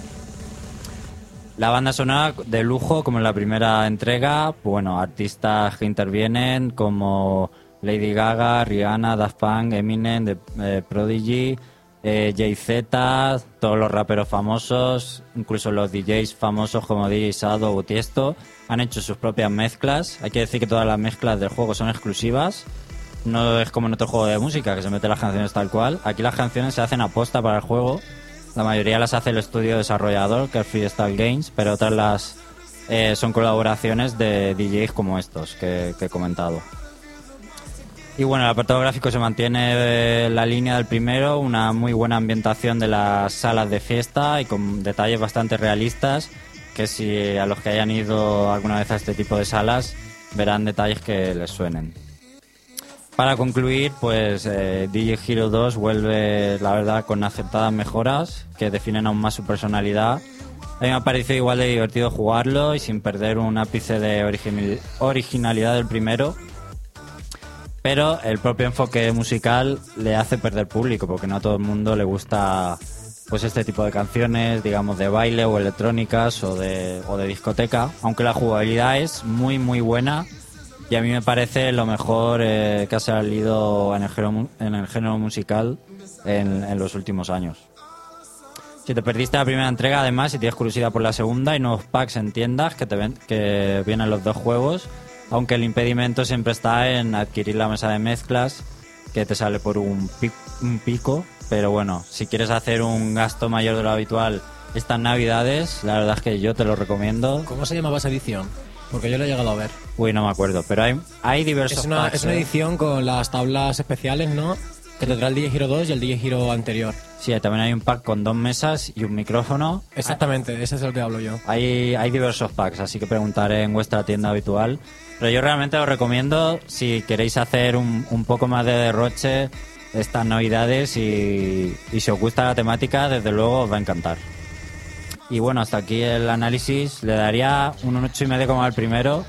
La banda sonora de lujo, como en la primera entrega, bueno, artistas que intervienen como Lady Gaga, Rihanna, Daft Punk, Eminem, The, eh, Prodigy, eh, Jay-Z, todos los raperos famosos, incluso los DJs famosos como DJ Shadow o Tiesto, han hecho sus propias mezclas. Hay que decir que todas las mezclas del juego son exclusivas. No es como en otro juego de música, que se mete las canciones tal cual. Aquí las canciones se hacen aposta para el juego. La mayoría las hace el estudio desarrollador, que es Freestyle Games, pero otras las eh, son colaboraciones de DJs como estos que, que he comentado. Y bueno, el apartado gráfico se mantiene eh, la línea del primero, una muy buena ambientación de las salas de fiesta y con detalles bastante realistas, que si a los que hayan ido alguna vez a este tipo de salas verán detalles que les suenen. Para concluir, pues eh, DJ Hero 2 vuelve, la verdad, con acertadas mejoras que definen aún más su personalidad. A mí me ha parecido igual de divertido jugarlo y sin perder un ápice de origi- originalidad del primero. Pero el propio enfoque musical le hace perder público, porque no a todo el mundo le gusta pues este tipo de canciones, digamos, de baile o electrónicas o de, o de discoteca. Aunque la jugabilidad es muy, muy buena y a mí me parece lo mejor eh, que ha salido en el género, musical en, en los últimos años. Si te perdiste la primera entrega, además, si tienes curiosidad por la segunda, hay nuevos packs en tiendas que, te ven, que vienen los dos juegos, aunque el impedimento siempre está en adquirir la mesa de mezclas, que te sale por un, pi- un pico, pero bueno, si quieres hacer un gasto mayor de lo habitual estas navidades. La verdad es que yo te lo recomiendo. ¿Cómo se llamaba esa edición? Porque yo la he llegado a ver. Uy, no me acuerdo, pero hay, hay diversos Es una, packs, es una ¿eh? edición con las tablas especiales, ¿no? Que te trae el DJ Hero 2 y el DJ Hero anterior. Sí, también hay un pack con dos mesas y un micrófono. Exactamente, ese es el que hablo yo. Hay, hay diversos packs, así que preguntaré en vuestra tienda habitual. Pero yo realmente os recomiendo si queréis hacer un, un poco más de derroche estas navidades y, y si os gusta la temática, desde luego os va a encantar. Y bueno, hasta aquí el análisis. Le daría un 8,5 y medio como al primero,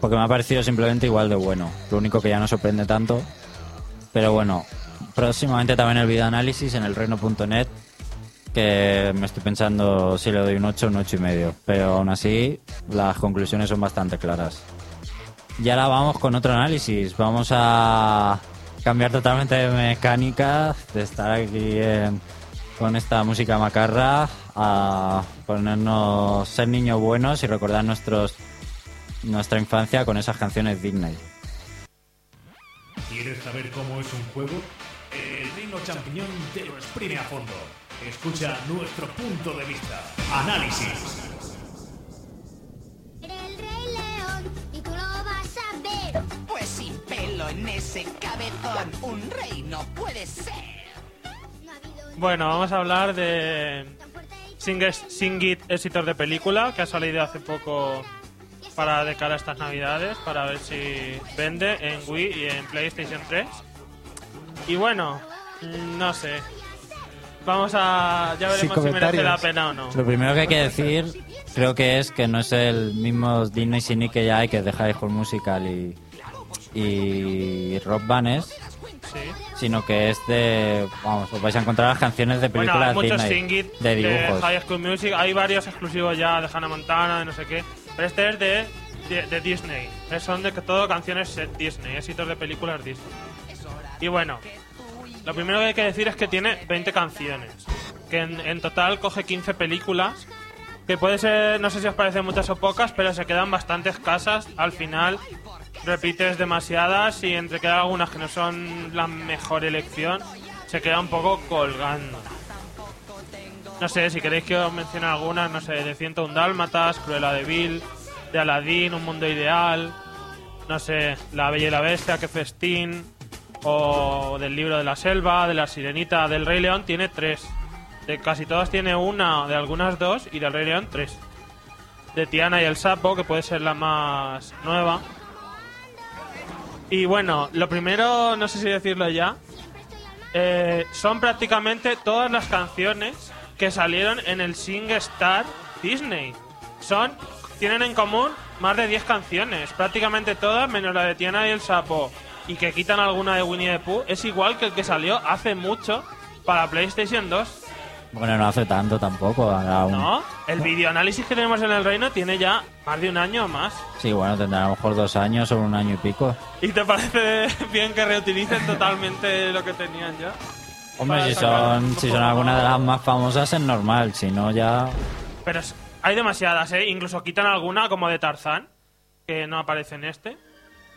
porque me ha parecido simplemente igual de bueno. Lo único que ya no sorprende tanto. Pero bueno, próximamente también el video análisis en el reino.net que me estoy pensando si le doy un 8 o un 8 y medio. Pero aún así, las conclusiones son bastante claras. Y ahora vamos con otro análisis. Vamos a cambiar totalmente de mecánica, de estar aquí en- con esta música macarra, a ponernos ser niños buenos y recordar nuestros nuestra infancia con esas canciones Disney. ¿Quieres saber cómo es un juego? El Reino Champiñón te lo exprime a fondo. Escucha nuestro punto de vista. Análisis. El Rey León y tú lo vas a ver. Pues sin pelo en ese cabezón, un rey no puede ser. Bueno, vamos a hablar de tan fuerte y Sing, Sing It, éxitos de película, que ha salido hace poco para de cara a estas navidades, para ver si vende en Wii y en PlayStation 3. Y bueno, no sé. Vamos a... ya veremos si merece comentarios. la pena o no. Lo primero que hay que decir, creo que es que no es el mismo Disney Cine que ya hay, que es de High School Musical y, y Rock Bands, Sí. Sino que es de. Vamos, os vais a encontrar las canciones de Bueno, películas hay muchos Disney de de dibujos. High School Music, hay varios exclusivos ya de Hannah Montana, de no sé qué. Pero este es de, de, de Disney. Son de que todo canciones Disney, éxitos de películas Disney. Y bueno, lo primero que hay que decir es que tiene 20 canciones. Que en, en total coge 15 películas. Que puede ser, no sé si os parecen muchas o pocas, pero se quedan bastante escasas. Al final repites demasiadas y entre que hay algunas que no son la mejor elección, se queda un poco colgando. No sé, si queréis que os mencione algunas, no sé, de 101 Dálmatas, Cruella de Vil, de Aladdin, Un Mundo Ideal, no sé, La Bella y la Bestia, Que Festín, o del Libro de la Selva, de La Sirenita, del Rey León, tiene tres. De casi todas tiene una, de algunas dos, y del Rey León tres. De Tiana y el Sapo, que puede ser la más nueva. Y bueno, lo primero, no sé si decirlo ya, eh, son prácticamente todas las canciones que salieron en el Sing Star Disney. Son, tienen en común más de 10 canciones, prácticamente todas, menos la de Tiana y el Sapo, y que quitan alguna de Winnie the Pooh, es igual que el que salió hace mucho para PlayStation 2. Bueno, no hace tanto tampoco. un- ¿No? El videoanálisis que tenemos en el reino tiene ya más de un año o más. Sí, bueno, tendrá a lo mejor dos años o un año y pico. ¿Y te parece [LAUGHS] bien que reutilicen totalmente lo que tenían ya? Hombre, Para si sacar son, un si poco son algunas de las más famosas es normal, si no ya... Pero es- hay demasiadas, ¿eh? Incluso quitan alguna como de Tarzán, que no aparece en este.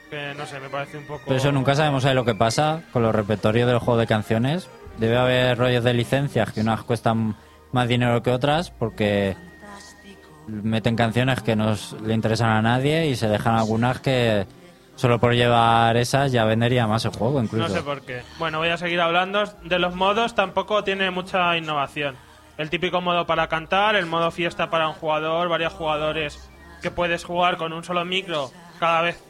Que no sé, me parece un poco... Pero eso nunca sabemos ahí lo que pasa con los repertorios del juego de canciones. Debe haber rollos de licencias que unas cuestan más dinero que otras porque meten canciones que no le interesan a nadie y se dejan algunas que solo por llevar esas ya vendería más el juego incluso. No sé por qué. Bueno, voy a seguir hablando. De los modos tampoco tiene mucha innovación. El típico modo para cantar, el modo fiesta para un jugador, varios jugadores que puedes jugar con un solo micro. Cada vez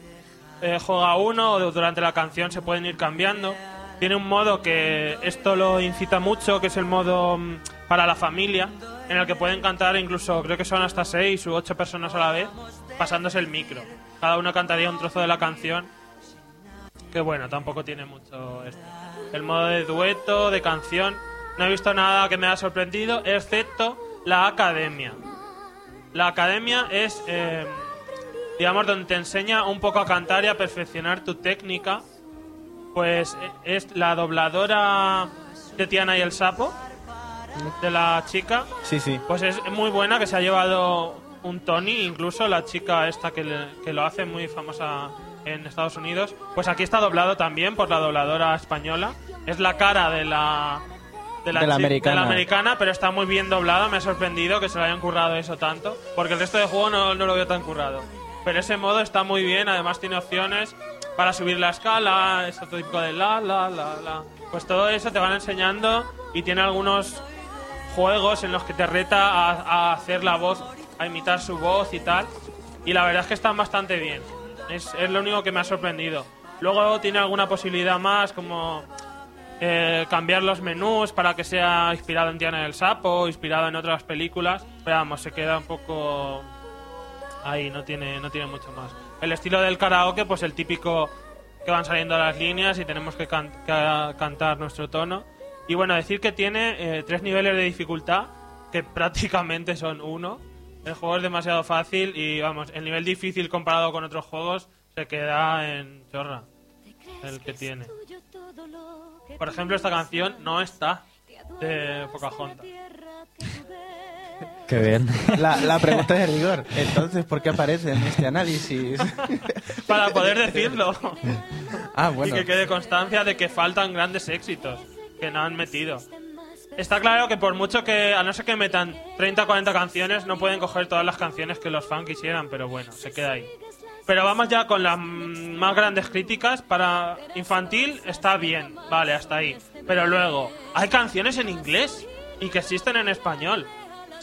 eh, juega uno o durante la canción se pueden ir cambiando. Tiene un modo que esto lo incita mucho, que es el modo mm, para la familia, en el que pueden cantar incluso, creo que son hasta seis u ocho personas a la vez, pasándose el micro. Cada uno cantaría un trozo de la canción que bueno, tampoco tiene mucho este. El modo de dueto, de canción, no he visto nada que me haya sorprendido, excepto la academia. La academia es, eh, digamos, donde te enseña un poco a cantar y a perfeccionar tu técnica. Pues eh, es la dobladora de Tiana y el Sapo, de la chica. Sí, sí. Pues es muy buena, que se ha llevado un Tony, incluso la chica esta que, le- que lo hace muy famosa en Estados Unidos. Pues aquí está doblado también por la dobladora española. Es la cara de la De la De la de la americana, pero está muy bien doblado. Me ha sorprendido que se lo hayan currado eso tanto. Porque el resto de juego no, no lo veo tan currado. Pero ese modo está muy bien. Además, tiene opciones para subir la escala. Eso típico de la, la, la, la. Pues todo eso te van enseñando. Y tiene algunos juegos en los que te reta a, hacer la voz, a imitar su voz y tal. Y la verdad es que están bastante bien. Es, es lo único que me ha sorprendido. Luego tiene alguna posibilidad más, como eh, cambiar los menús para que sea inspirado en Diana del Sapo, inspirado en otras películas. Pero vamos, se queda un poco ahí, no tiene, no tiene mucho más. El estilo del karaoke, pues el típico que van saliendo las líneas y tenemos que, can- que cantar nuestro tono. Y bueno, decir que tiene eh, tres niveles de dificultad, que [LAUGHS] prácticamente son uno. El juego es demasiado fácil y vamos, el nivel difícil comparado con otros juegos se queda en chorra. El que tiene. Por ejemplo, esta canción no está de Pocahontas. Qué bien. [LAUGHS] La, la pregunta de rigor. Entonces, ¿por qué aparece en este análisis? [LAUGHS] Para poder decirlo. Ah, bueno. Y que quede constancia de que faltan grandes éxitos que no han metido. Está claro que por mucho que, a no ser que metan 30 o 40 canciones, no pueden coger todas las canciones que los fans quisieran, pero bueno, se queda ahí. Pero vamos ya con las más grandes críticas. Para infantil está bien, vale, hasta ahí. Pero luego, hay canciones en inglés y que existen en español.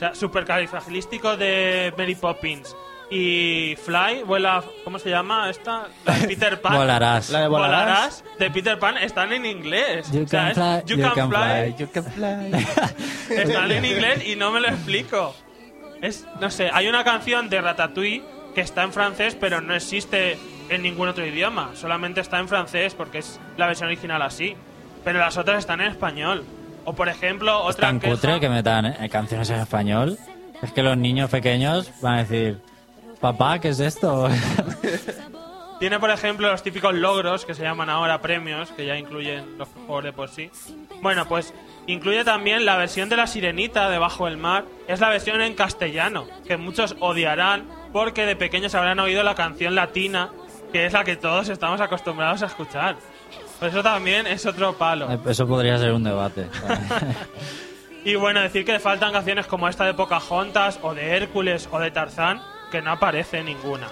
Sea, supercalifragilístico de Mary Poppins y Fly, vuela, ¿cómo se llama esta? La de Peter Pan. Volarás. La de Volarás. de Peter Pan están en inglés. You O sea, can es fly, You you can can fly. You can fly. [LAUGHS] Están en inglés y no me lo explico. Es, no sé, hay una canción de Ratatouille que está en francés, pero no existe en ningún otro idioma. Solamente está en francés porque es la versión original así. Pero las otras están en español. O por ejemplo, Es otra tan queja- cutre que metan eh, canciones en español. Es que los niños pequeños van a decir, papá, ¿qué es esto? [LAUGHS] Tiene, por ejemplo, los típicos logros que se llaman ahora premios, que ya incluyen los juegos de por sí. Bueno, pues incluye también la versión de la sirenita de Bajo el Mar. Es la versión en castellano, que muchos odiarán porque de pequeños habrán oído la canción latina, que es la que todos estamos acostumbrados a escuchar. Pues eso también es otro palo. Eh, Eso podría ser un debate. [LAUGHS] Y bueno, decir que faltan canciones como esta de Pocahontas, o de Hércules, o de Tarzán, que no aparece ninguna.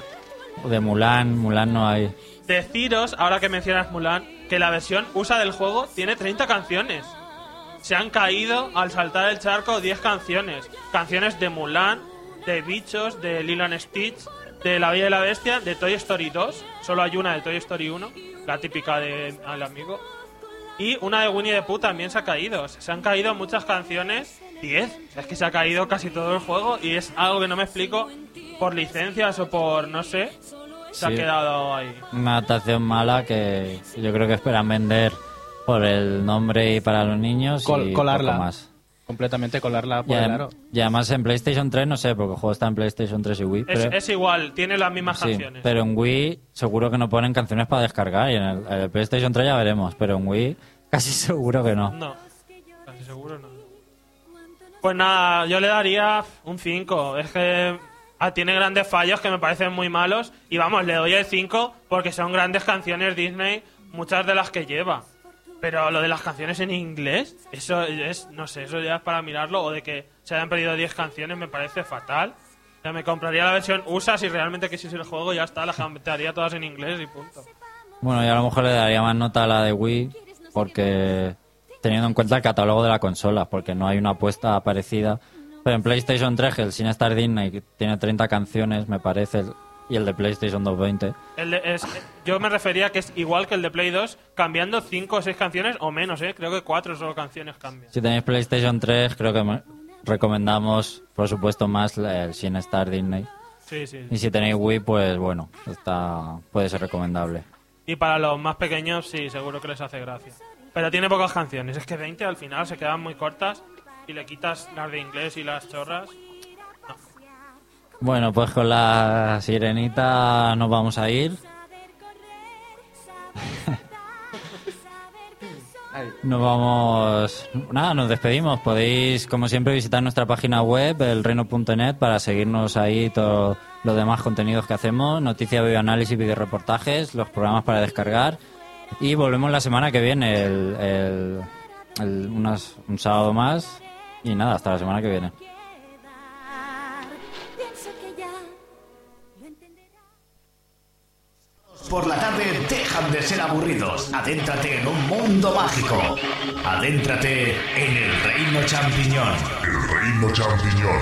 De Mulan, Mulan no hay. Deciros, ahora que mencionas Mulan, que la versión USA del juego tiene 30 canciones. Se han caído al saltar el charco 10 canciones. Canciones de Mulan, de Bichos, de Lilo and Stitch, de La Bella y la Bestia, de Toy Story 2. Solo hay una de Toy Story 1, la típica de al amigo. Y una de Winnie the Pooh también se ha caído. Se han caído muchas canciones. 10. Es que se ha caído casi todo el juego y es algo que no me explico por licencias o por no sé. Se ha quedado ahí. Una adaptación mala que yo creo que esperan vender por el nombre y para los niños Col- y colarla. poco más. Completamente colarla Y, por el adem- aro. y además en PlayStation 3 no sé, porque el juego está en PlayStation 3 y Wii. Es, pero- es igual, tiene las mismas Sí, canciones. pero en Wii seguro que no ponen canciones para descargar y en el, en el PlayStation 3 ya veremos, pero en Wii casi [LAUGHS] seguro que no. No, casi seguro no. Pues nada, yo le daría un 5. Es que ah, tiene grandes fallos que me parecen muy malos. Y vamos, le doy el 5 porque son grandes canciones Disney, muchas de las que lleva. Pero lo de las canciones en inglés, eso es, no sé, eso ya es para mirarlo. O de que se hayan perdido 10 canciones me parece fatal. O sea, me compraría la versión USA si realmente quisiese el juego, ya está, las [LAUGHS] metería todas en inglés y punto. Bueno, yo a lo mejor le daría más nota a la de Wii porque teniendo en cuenta el catálogo de la consola, porque no hay una apuesta parecida. Pero en PlayStation 3, el Sin Star Disney que tiene 30 canciones, me parece, y el de PlayStation 2 20. El de- es- yo me refería que es igual que el de Play 2, cambiando 5 o 6 canciones o menos, ¿eh? Creo que 4 solo canciones cambian. Si tenéis PlayStation 3, creo que me- recomendamos, por supuesto, más el Sin Star Disney. Sí, sí. Y si tenéis Wii, pues bueno, está puede ser recomendable. Y para los más pequeños, sí, seguro que les hace gracia. Pero tiene pocas canciones. Es que 20 al final se quedan muy cortas y le quitas las de inglés y las chorras. Bueno, pues con la sirenita nos vamos a ir. [LAUGHS] Nos vamos. Nada, nos despedimos. Podéis, como siempre, visitar nuestra página web, elreino.net, para seguirnos ahí todos los demás contenidos que hacemos: noticias, videoanálisis, videoreportajes, los programas para descargar. Y volvemos la semana que viene, el, el el- unas- un sábado más. Y nada, hasta la semana que viene. Por la tarde dejan de ser aburridos. Adéntrate en un mundo mágico. Adéntrate en el reino champiñón. El reino champiñón.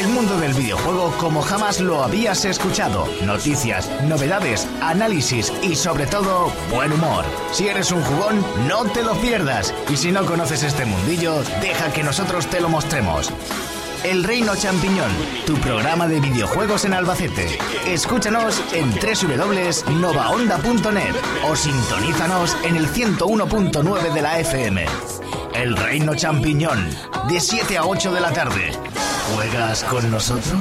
El mundo del videojuego como jamás lo habías escuchado. Noticias, novedades, análisis y sobre todo buen humor. Si eres un jugón, no te lo pierdas. Y si no conoces este mundillo, deja que nosotros te lo mostremos. El Reino Champiñón, tu programa de videojuegos en Albacete. Escúchanos en www.novaonda.net o sintonízanos en el 101.9 de la FM. El Reino Champiñón, de 7 a 8 de la tarde. ¿Juegas con nosotros?